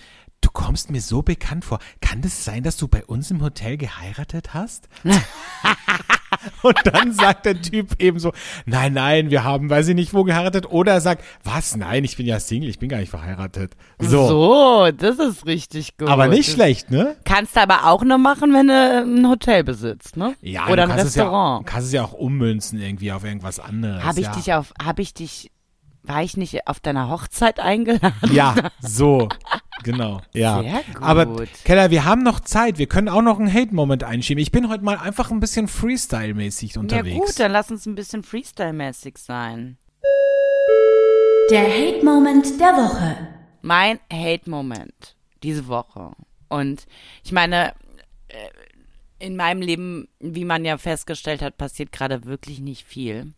du kommst mir so bekannt vor. Kann das sein, dass du bei uns im Hotel geheiratet hast? Und dann sagt der Typ eben so, nein, nein, wir haben, weiß ich nicht, wo geheiratet. Oder er sagt, was, nein, ich bin ja Single, ich bin gar nicht verheiratet. So, So, das ist richtig gut. aber nicht schlecht, ne? Kannst du aber auch nur machen, wenn du ein Hotel besitzt, ne? Ja, Oder ein es ja, Restaurant. kannst es ja auch ummünzen irgendwie auf irgendwas anderes. Habe ich ja. dich auf, habe ich dich, war ich nicht auf deiner Hochzeit eingeladen? Ja, so, genau. Ja. Sehr gut. Aber Keller, wir haben noch Zeit. Wir können auch noch einen Hate-Moment einschieben. Ich bin heute mal einfach ein bisschen Freestyle-mäßig unterwegs. Ja gut, dann lass uns ein bisschen Freestyle-mäßig sein. Der Hate-Moment der Woche. mein Hate-Moment diese Woche. Und ich meine, äh, in meinem Leben, wie man ja festgestellt hat, passiert gerade wirklich nicht viel.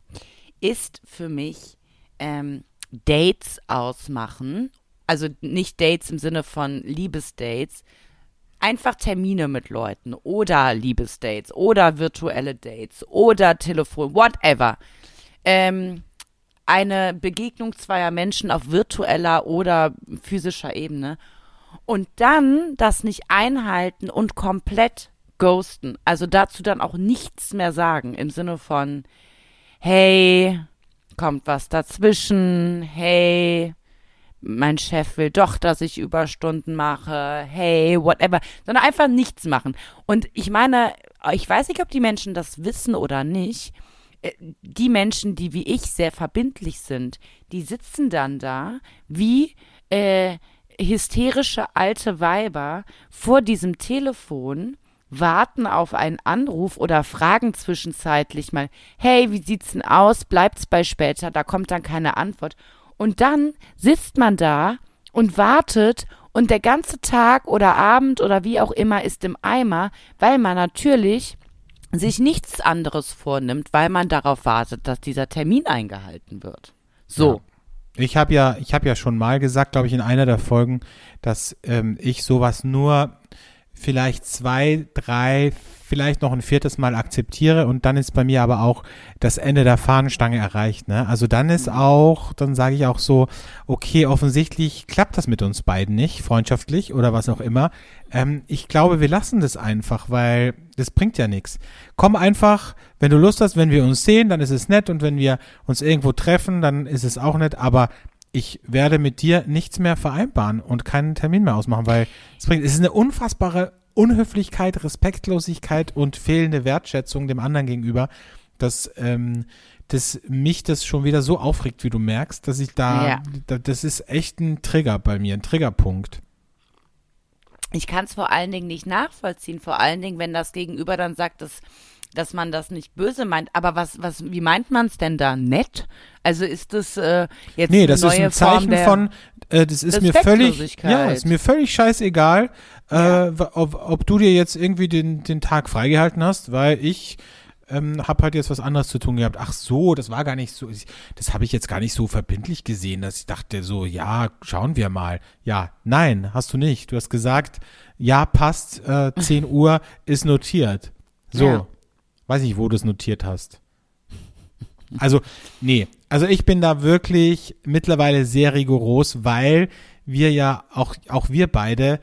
Ist für mich ähm, Dates ausmachen. Also nicht Dates im Sinne von Liebesdates. Einfach Termine mit Leuten oder Liebesdates oder virtuelle Dates oder Telefon, whatever. Ähm, eine Begegnung zweier Menschen auf virtueller oder physischer Ebene und dann das nicht einhalten und komplett ghosten. Also dazu dann auch nichts mehr sagen im Sinne von, hey, kommt was dazwischen, hey, mein Chef will doch, dass ich Überstunden mache, hey, whatever, sondern einfach nichts machen. Und ich meine, ich weiß nicht, ob die Menschen das wissen oder nicht. Äh, Die Menschen, die wie ich sehr verbindlich sind, die sitzen dann da wie äh, hysterische alte Weiber vor diesem Telefon, warten auf einen Anruf oder fragen zwischenzeitlich mal, hey, wie sieht's denn aus? Bleibt's bei später? Da kommt dann keine Antwort. Und dann sitzt man da und wartet und der ganze Tag oder Abend oder wie auch immer ist im Eimer, weil man natürlich sich nichts anderes vornimmt, weil man darauf wartet, dass dieser Termin eingehalten wird. So. Ich habe ja, ich habe ja schon mal gesagt, glaube ich, in einer der Folgen, dass ähm, ich sowas nur vielleicht zwei, drei, vielleicht noch ein viertes Mal akzeptiere und dann ist bei mir aber auch das Ende der Fahnenstange erreicht. Ne? Also dann ist auch, dann sage ich auch so, okay, offensichtlich klappt das mit uns beiden nicht, freundschaftlich oder was auch immer. Ähm, ich glaube, wir lassen das einfach, weil das bringt ja nichts. Komm einfach, wenn du Lust hast, wenn wir uns sehen, dann ist es nett und wenn wir uns irgendwo treffen, dann ist es auch nett, aber ich werde mit dir nichts mehr vereinbaren und keinen Termin mehr ausmachen, weil es bringt, es ist eine unfassbare Unhöflichkeit, Respektlosigkeit und fehlende Wertschätzung dem anderen gegenüber, dass, ähm, dass mich das schon wieder so aufregt, wie du merkst, dass ich da, Ja. da das ist echt ein Trigger bei mir, ein Triggerpunkt. Ich kann es vor allen Dingen nicht nachvollziehen, vor allen Dingen, wenn das Gegenüber dann sagt, dass, dass man das nicht böse meint. Aber was, was, wie meint man es denn da? Nett? Also ist das äh, jetzt Nee, das ist neue ein Zeichen von, äh, das ist mir völlig, ja, ist mir völlig scheißegal, Ja. äh, ob, ob du dir jetzt irgendwie den, den Tag freigehalten hast, weil ich ähm, habe halt jetzt was anderes zu tun gehabt. Ach so, das war gar nicht so, das habe ich jetzt gar nicht so verbindlich gesehen, dass ich dachte so, ja, schauen wir mal. Ja, nein, hast du nicht. Du hast gesagt, ja, passt, äh, 10 Uhr ist notiert. So, Ja. weiß ich, wo du es notiert hast. Also, nee. Also ich bin da wirklich mittlerweile sehr rigoros, weil wir ja auch, auch wir beide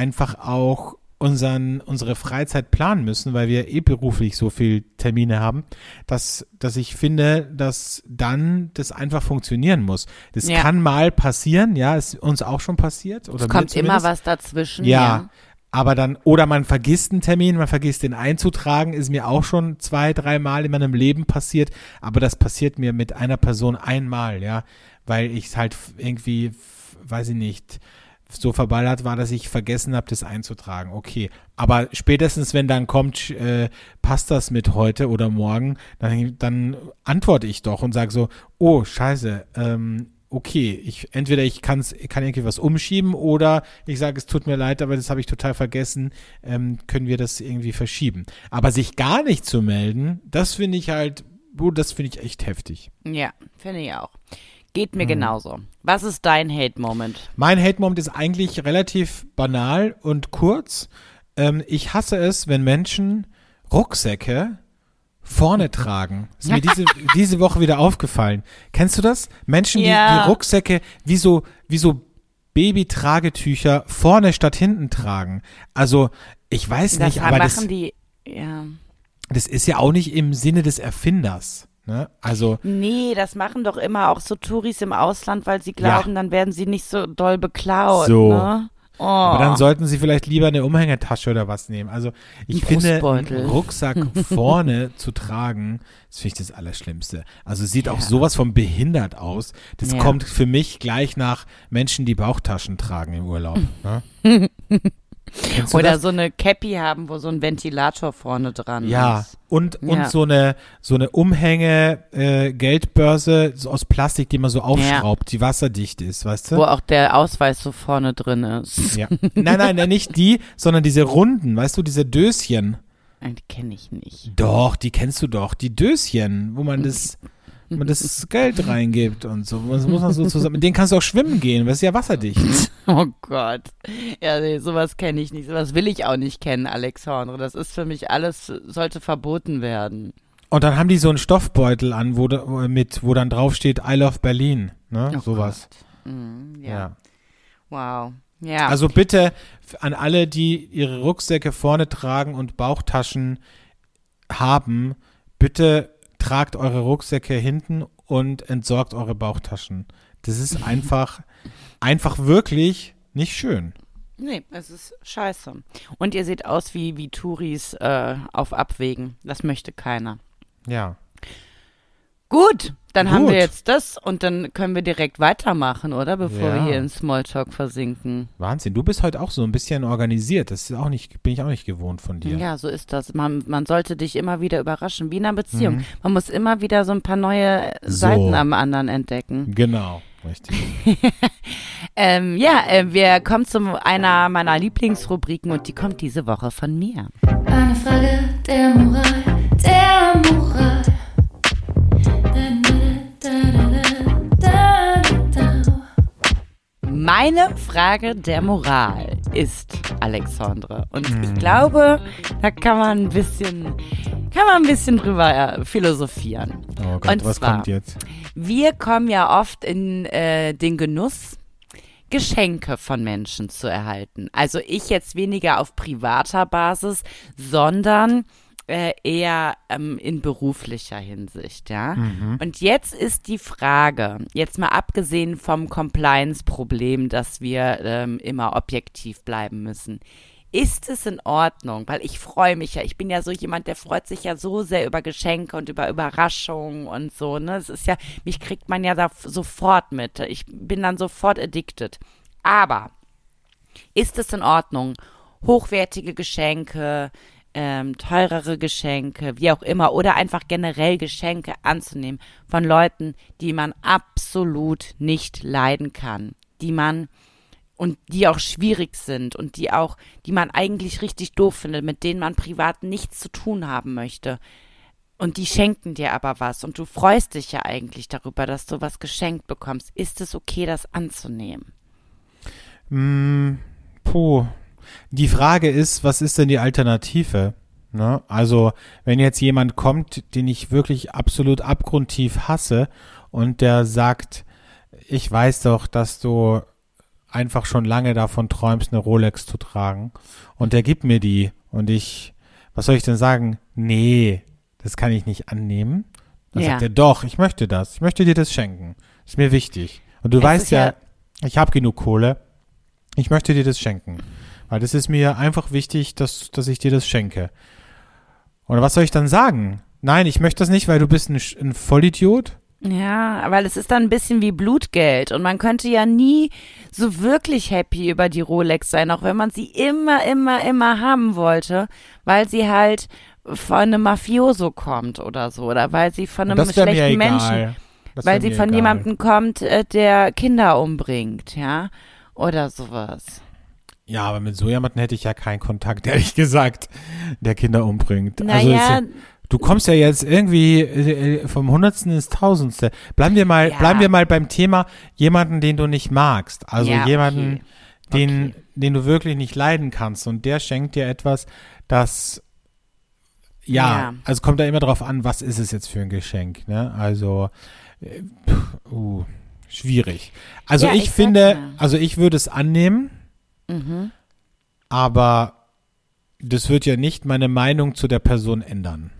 einfach auch unseren, unsere Freizeit planen müssen, weil wir eh beruflich so viel Termine haben, dass, dass ich finde, dass dann das einfach funktionieren muss. Das Ja. kann mal passieren, ja, ist uns auch schon passiert. Oder es kommt immer was dazwischen. Ja, aber dann, oder man vergisst einen Termin, man vergisst den einzutragen, ist mir auch schon zwei, dreimal in meinem Leben passiert, aber das passiert mir mit einer Person einmal, ja, weil ich es halt irgendwie, weiß ich nicht, so verballert war, dass ich vergessen habe, das einzutragen. Okay, aber spätestens, wenn dann kommt, äh, passt das mit heute oder morgen, dann, dann antworte ich doch und sage so, oh, scheiße, ähm, okay, ich entweder ich kann's, kann irgendwie was umschieben oder ich sage, es tut mir leid, aber das habe ich total vergessen, ähm, können wir das irgendwie verschieben. Aber sich gar nicht zu melden, das finde ich halt, oh, das finde ich echt heftig. Ja, finde ich auch. Geht mir genauso. Was ist dein Hate-Moment? Mein Hate-Moment ist eigentlich relativ banal und kurz. Ähm, ich hasse es, wenn Menschen Rucksäcke vorne tragen. Ist mir diese, diese Woche wieder aufgefallen. Kennst du das? Menschen, die, Ja. die Rucksäcke wie so, wie so Babytragetücher vorne statt hinten tragen. Also, ich weiß Das nicht, aber das, die. Ja. das ist ja auch nicht im Sinne des Erfinders. Ne? Also, Nee, das machen doch immer auch so Touris im Ausland, weil sie glauben, dann werden sie nicht so doll beklaut. So. Ne? Oh. Aber dann sollten sie vielleicht lieber eine Umhängetasche oder was nehmen. Also ich finde, einen Rucksack vorne zu tragen, das finde ich das Allerschlimmste. Also sieht auch Ja. sowas von behindert aus. Das Ja. kommt für mich gleich nach Menschen, die Bauchtaschen tragen im Urlaub. Ne? Oder das? so eine Cappy haben, wo so ein Ventilator vorne dran Ja, ist. und, und Ja. so eine, so eine Umhänge, äh, aus Plastik, die man so aufschraubt, die wasserdicht ist, weißt du? Wo auch der Ausweis so vorne drin ist. Ja. Nein, nein, nein, nicht die, sondern diese runden, weißt du, diese Döschen. Die kenne ich nicht. Doch, die kennst du doch. Die Döschen, wo man das, man das Geld reingibt und so. Das muss man so zusammen. Mit denen kannst du auch schwimmen gehen, weil es ist ja wasserdicht. Oh Gott. Ja, nee, sowas kenne ich nicht. Sowas will ich auch nicht kennen, Alexandre. Das ist für mich alles, sollte verboten werden. Und dann haben die so einen Stoffbeutel an, wo, mit, wo dann draufsteht I love Berlin. Ne? Oh Sowas. Mhm, ja. Ja. Wow. Ja. Also bitte an alle, die ihre Rucksäcke vorne tragen und Bauchtaschen haben, bitte tragt eure Rucksäcke hinten und entsorgt eure Bauchtaschen. Das ist einfach, einfach wirklich nicht schön. Nee, es ist scheiße. Und ihr seht aus wie, wie Touris äh, auf Abwägen. Das möchte keiner. Ja. Gut, dann haben Gut. wir jetzt das und dann können wir direkt weitermachen, oder? Bevor Ja. wir hier in Smalltalk versinken. Wahnsinn. Du bist heute auch so ein bisschen organisiert. Das ist auch nicht, bin ich auch nicht gewohnt von dir. Ja, so ist das. Man, man sollte dich immer wieder überraschen, wie in einer Beziehung. Mhm. Man muss immer wieder so ein paar neue So. Seiten am anderen entdecken. Genau. Richtig. Ähm, ja, äh, wir kommen zu einer meiner Lieblingsrubriken und die kommt diese Woche von mir. Eine Frage der Moral, der Moral. Meine Frage der Moral. ist, Alexandre. Und Mhm. ich glaube, da kann man ein bisschen, kann man ein bisschen drüber äh, philosophieren. Oh Gott, Und was zwar- kommt jetzt? Wir kommen ja oft in äh, den Genuss, Geschenke von Menschen zu erhalten. Also ich jetzt weniger auf privater Basis, sondern äh, eher ähm, in beruflicher Hinsicht, ja. Und jetzt ist die Frage, jetzt mal abgesehen vom Compliance-Problem, dass wir ähm, immer objektiv bleiben müssen. Ist es in Ordnung? Weil ich freue mich ja. Ich bin ja so jemand, der freut sich ja so sehr über Geschenke und über Überraschungen und so. Ne, es ist ja, mich kriegt man ja da sofort mit. Ich bin dann sofort addicted. Aber ist es in Ordnung, hochwertige Geschenke, ähm, teurere Geschenke, wie auch immer, oder einfach generell Geschenke anzunehmen von Leuten, die man absolut nicht leiden kann, die man und die auch schwierig sind und die auch, die man eigentlich richtig doof findet, mit denen man privat nichts zu tun haben möchte. Und die schenken dir aber was und du freust dich ja eigentlich darüber, dass du was geschenkt bekommst. Ist es okay, das anzunehmen? Mm, puh. Die Frage ist, was ist denn die Alternative? Ne? Also, wenn jetzt jemand kommt, den ich wirklich absolut abgrundtief hasse und der sagt, ich weiß doch, dass du einfach schon lange davon träumst, eine Rolex zu tragen und der gibt mir die und ich, was soll ich denn sagen? Nee, das kann ich nicht annehmen. Dann Ja. sagt er, doch, ich möchte das. Ich möchte dir das schenken. Ist mir wichtig. Und du Es weißt ja, ja- ich habe genug Kohle. Ich möchte dir das schenken. Weil das ist mir einfach wichtig, dass, dass ich dir das schenke. Und was soll ich dann sagen? Nein, ich möchte das nicht, weil du bist ein, ein Vollidiot. Ja, weil es ist dann ein bisschen wie Blutgeld und man könnte ja nie so wirklich happy über die Rolex sein, auch wenn man sie immer, immer, immer haben wollte, weil sie halt von einem Mafioso kommt oder so oder weil sie von einem schlechten. Menschen, weil sie von egal. jemandem kommt, äh, der Kinder umbringt, ja, oder sowas. Ja, aber mit so jemandem hätte ich ja keinen Kontakt, ehrlich gesagt, der Kinder umbringt. also Naja, ist, du kommst ja jetzt irgendwie äh, vom Hundertsten ins Tausendste. Bleiben wir mal, Ja. bleiben wir mal beim Thema jemanden, den du nicht magst. Also Ja, okay. jemanden, den, Okay. den du wirklich nicht leiden kannst. Und der schenkt dir etwas, das ja, Ja. also kommt da immer drauf an, was ist es jetzt für ein Geschenk, ne? Also äh, pff, uh, schwierig. Also Ja, ich, ich finde, ja. also ich würde es annehmen, mhm. aber das wird ja nicht meine Meinung zu der Person ändern.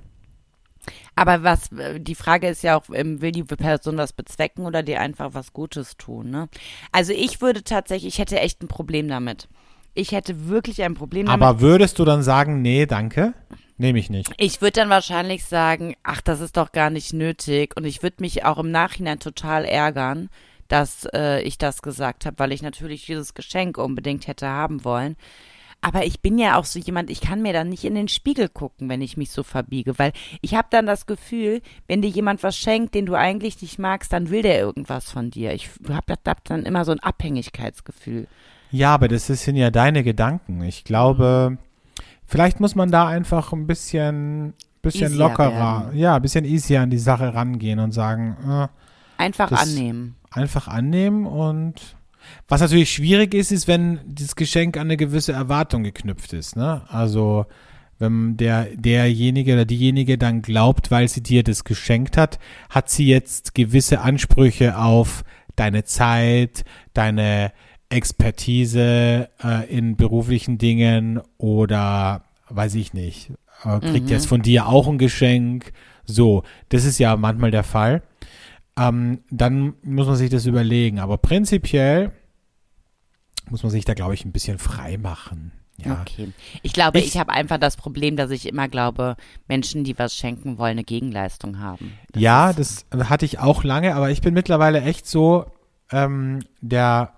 Aber was, die Frage ist ja auch, ähm, will die Person das bezwecken oder dir einfach was Gutes tun, ne? Also ich würde tatsächlich, ich hätte echt ein Problem damit. Ich hätte wirklich ein Problem damit. Aber würdest du dann sagen, nee, danke? Nehme ich nicht. ich würde dann wahrscheinlich sagen, ach, das ist doch gar nicht nötig. Und ich würde mich auch im Nachhinein total ärgern, dass äh, ich das gesagt habe, weil ich natürlich dieses Geschenk unbedingt hätte haben wollen. Aber ich bin ja auch so jemand, ich kann mir dann nicht in den Spiegel gucken, wenn ich mich so verbiege, weil ich habe dann das Gefühl, wenn dir jemand was schenkt, den du eigentlich nicht magst, dann will der irgendwas von dir. Ich habe hab dann immer so ein Abhängigkeitsgefühl. Ja, aber das sind ja deine Gedanken. Ich glaube, vielleicht muss man da einfach ein bisschen, bisschen Easier lockerer, werden. ja, ein bisschen easier an die Sache rangehen und sagen, äh, Einfach annehmen. Einfach annehmen und was natürlich schwierig ist, ist, wenn das Geschenk an eine gewisse Erwartung geknüpft ist, ne? Also wenn der derjenige oder diejenige dann glaubt, weil sie dir das geschenkt hat, hat sie jetzt gewisse Ansprüche auf deine Zeit, deine Expertise äh, in beruflichen Dingen oder weiß ich nicht, äh, kriegt Mhm. jetzt von dir auch ein Geschenk. So, das ist ja manchmal der Fall ähm, dann muss man sich das überlegen. Aber prinzipiell muss man sich da, glaube ich, ein bisschen frei machen. Ja. Okay. Ich glaube, ich, Ich- habe einfach das Problem, dass ich immer glaube, Menschen, die was schenken wollen, eine Gegenleistung haben. Das ja, das hatte ich auch lange, aber ich bin mittlerweile echt so ähm, der,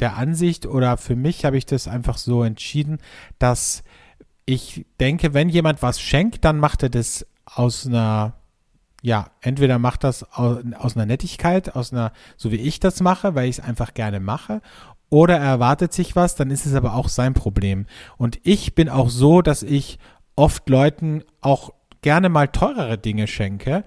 der Ansicht oder für mich habe ich das einfach so entschieden, dass ich denke, wenn jemand was schenkt, dann macht er das aus einer ja, entweder macht das aus, aus einer Nettigkeit, aus einer, so wie ich das mache, weil ich es einfach gerne mache, oder er erwartet sich was, dann ist es aber auch sein Problem. Und ich bin auch so, dass ich oft Leuten auch gerne mal teurere Dinge schenke,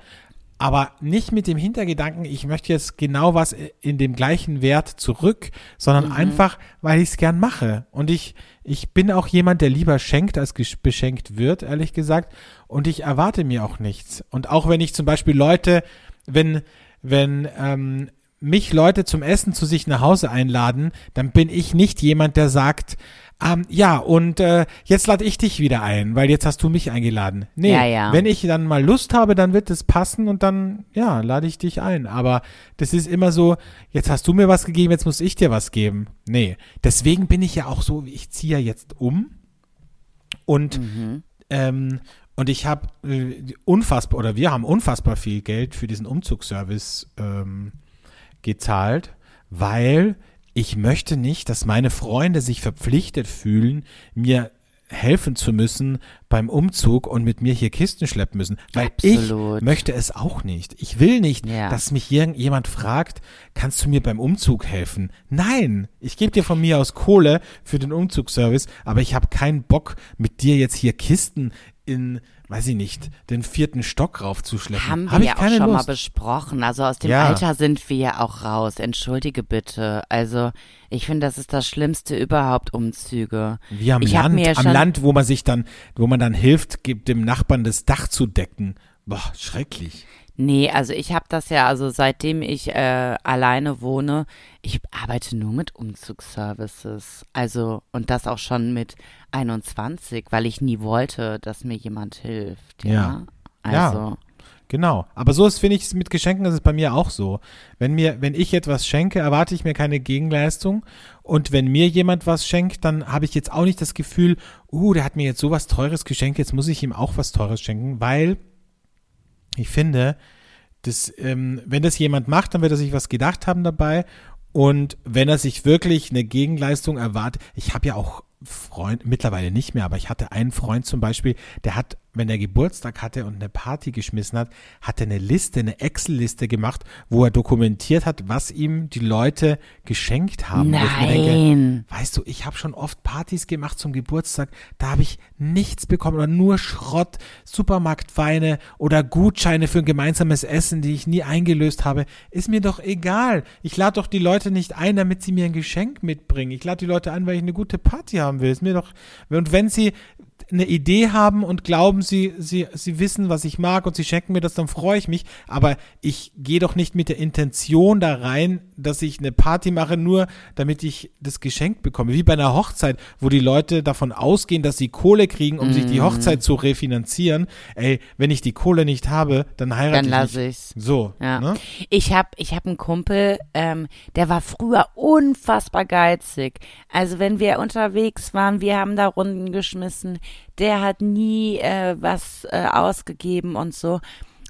aber nicht mit dem Hintergedanken, ich möchte jetzt genau was in dem gleichen Wert zurück, sondern einfach, weil ich es gern mache. Und ich, ich bin auch jemand, der lieber schenkt, als beschenkt wird, ehrlich gesagt. Und ich erwarte mir auch nichts. Und auch wenn ich zum Beispiel Leute, wenn, wenn ähm, mich Leute zum Essen zu sich nach Hause einladen, dann bin ich nicht jemand, der sagt, ähm, ja, und äh, jetzt lade ich dich wieder ein, weil jetzt hast du mich eingeladen. Nee, Ja, ja. wenn ich dann mal Lust habe, dann wird es passen und dann, ja, lade ich dich ein. Aber das ist immer so, jetzt hast du mir was gegeben, jetzt muss ich dir was geben. Nee, deswegen bin ich ja auch so, ich ziehe ja jetzt um und ähm, und ich habe äh, unfassbar, oder wir haben unfassbar viel Geld für diesen Umzugsservice ähm, gezahlt, weil ich möchte nicht, dass meine Freunde sich verpflichtet fühlen, mir helfen zu müssen beim Umzug und mit mir hier Kisten schleppen müssen, weil Absolut. ich möchte es auch nicht. Ich will nicht, Ja. dass mich irgendjemand fragt, kannst du mir beim Umzug helfen? Nein, ich gebe dir von mir aus Kohle für den Umzugsservice, aber ich habe keinen Bock, mit dir jetzt hier Kisten in, weiß ich nicht, den vierten Stock raufzuschleppen. Haben wir Hab ich ja auch schon mal Lust. besprochen. Also aus dem Ja. Alter sind wir ja auch raus. Entschuldige bitte. Also ich finde, das ist das Schlimmste überhaupt, Umzüge. Wie am ich Land, mir ja am Land, wo man sich dann, wo man dann hilft, gibt dem Nachbarn das Dach zu decken. Boah, schrecklich. Nee, also ich habe das ja, also seitdem ich äh, alleine wohne, ich arbeite nur mit Umzugsservices. Also, und das auch schon mit 21, weil ich nie wollte, dass mir jemand hilft. Ja. Ja. Also, Genau. Aber so ist, finde ich, mit Geschenken ist es bei mir auch so. Wenn mir, wenn ich etwas schenke, erwarte ich mir keine Gegenleistung. Und wenn mir jemand was schenkt, dann habe ich jetzt auch nicht das Gefühl, uh, der hat mir jetzt sowas Teures geschenkt, jetzt muss ich ihm auch was Teures schenken, weil ich finde, das, ähm, wenn das jemand macht, dann wird er sich was gedacht haben dabei. Und wenn er sich wirklich eine Gegenleistung erwartet, ich habe ja auch Freund, mittlerweile nicht mehr, aber ich hatte einen Freund zum Beispiel, der hat, wenn er Geburtstag hatte und eine Party geschmissen hat, hat er eine Liste, eine Excel-Liste gemacht, wo er dokumentiert hat, was ihm die Leute geschenkt haben. Mir denke, nein. Weißt du, ich habe schon oft Partys gemacht zum Geburtstag, da habe ich nichts bekommen oder nur Schrott, Supermarktweine oder Gutscheine für ein gemeinsames Essen, die ich nie eingelöst habe. Ist mir doch egal. Ich lade doch die Leute nicht ein, damit sie mir ein Geschenk mitbringen. Ich lade die Leute ein, weil ich eine gute Party haben will. Ist mir doch und wenn sie eine Idee haben und glauben, sie, sie, sie wissen, was ich mag und sie schenken mir das, dann freue ich mich. Aber ich gehe doch nicht mit der Intention da rein, dass ich eine Party mache, nur damit ich das Geschenk bekomme. Wie bei einer Hochzeit, wo die Leute davon ausgehen, dass sie Kohle kriegen, um sich die Hochzeit zu refinanzieren. Ey, wenn ich die Kohle nicht habe, dann heirate Dann ich lasse nicht. ich's. So, Ja. ne? Ich habe ich hab einen Kumpel, ähm, der war früher unfassbar geizig. Also wenn wir unterwegs waren, wir haben da Runden geschmissen, der hat nie äh, was äh, ausgegeben und so.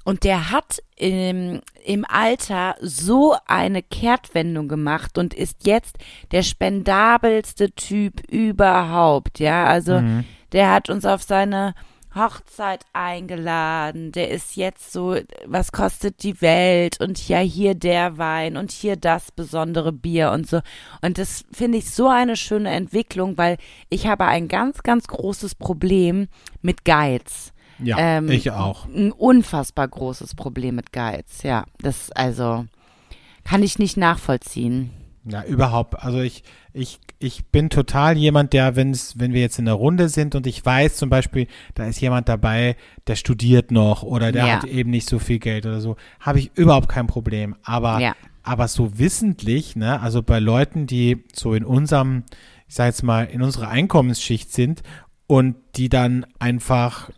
Und der hat im, im Alter so eine Kehrtwendung gemacht und ist jetzt der spendabelste Typ überhaupt, ja. Also der hat uns auf seine Hochzeit eingeladen, der ist jetzt so, was kostet die Welt und ja, hier der Wein und hier das besondere Bier und so. Und das finde ich so eine schöne Entwicklung, weil ich habe ein ganz, ganz großes Problem mit Geiz. Ja, Ähm, ich auch. Ein unfassbar großes Problem mit Geiz, ja. Das, also, kann ich nicht nachvollziehen. Ja, überhaupt. Also ich, ich, ich bin total jemand, der, wenn's, wenn wir jetzt in der Runde sind und ich weiß zum Beispiel, da ist jemand dabei, der studiert noch oder der Ja. hat eben nicht so viel Geld oder so, habe ich überhaupt kein Problem. Aber, Ja. aber so wissentlich, ne, also bei Leuten, die so in unserem, ich sag jetzt mal, in unserer Einkommensschicht sind und die dann einfach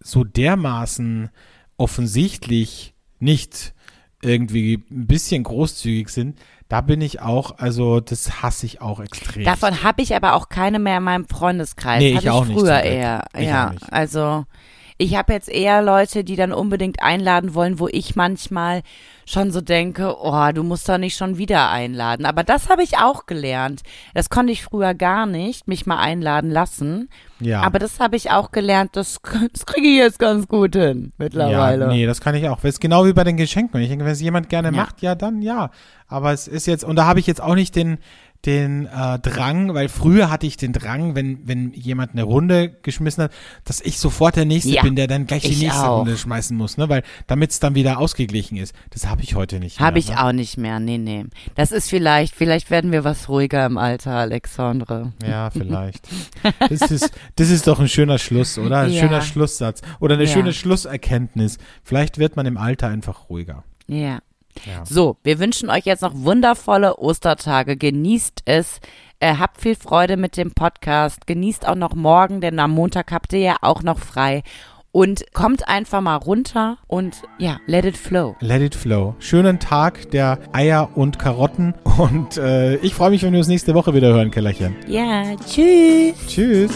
so dermaßen offensichtlich nicht irgendwie ein bisschen großzügig sind, da bin ich auch, also das hasse ich auch extrem. Davon habe ich aber auch keine mehr in meinem Freundeskreis. Nee, Hatte ich auch nicht, früher zum Glück. eher. Ich ja, nicht. also ich habe jetzt eher Leute, die dann unbedingt einladen wollen, wo ich manchmal schon so denke, oh, du musst doch nicht schon wieder einladen. Aber das habe ich auch gelernt. Das konnte ich früher gar nicht, mich mal einladen lassen. ja. Aber das habe ich auch gelernt, das, das kriege ich jetzt ganz gut hin mittlerweile. Ja, nee, das kann ich auch. Das ist genau wie bei den Geschenken. Ich denke, wenn es jemand gerne Ja. macht, ja, dann ja. Aber es ist jetzt, und da habe ich jetzt auch nicht den, den äh, Drang, weil früher hatte ich den Drang, wenn, wenn jemand eine Runde geschmissen hat, dass ich sofort der Nächste Ja, bin, der dann gleich die nächste auch. Runde schmeißen muss, ne? Weil damit es dann wieder ausgeglichen ist. Das habe ich heute nicht Habe mehr. ich ne? auch nicht mehr. Nee, nee. Das ist vielleicht, vielleicht werden wir was ruhiger im Alter, Alexandre. Ja, vielleicht. Das ist, das ist doch ein schöner Schluss, oder? Ein Ja. schöner Schlusssatz. Oder eine Ja. schöne Schlusserkenntnis. Vielleicht wird man im Alter einfach ruhiger. Ja. Ja. So, wir wünschen euch jetzt noch wundervolle Ostertage. Genießt es. Äh, habt viel Freude mit dem Podcast. Genießt auch noch morgen, denn am Montag habt ihr ja auch noch frei. Und kommt einfach mal runter und ja, let it flow. Let it flow. Schönen Tag der Eier und Karotten. Und äh, ich freue mich, wenn wir uns nächste Woche wieder hören, Kellerchen. Ja, tschüss. Tschüss.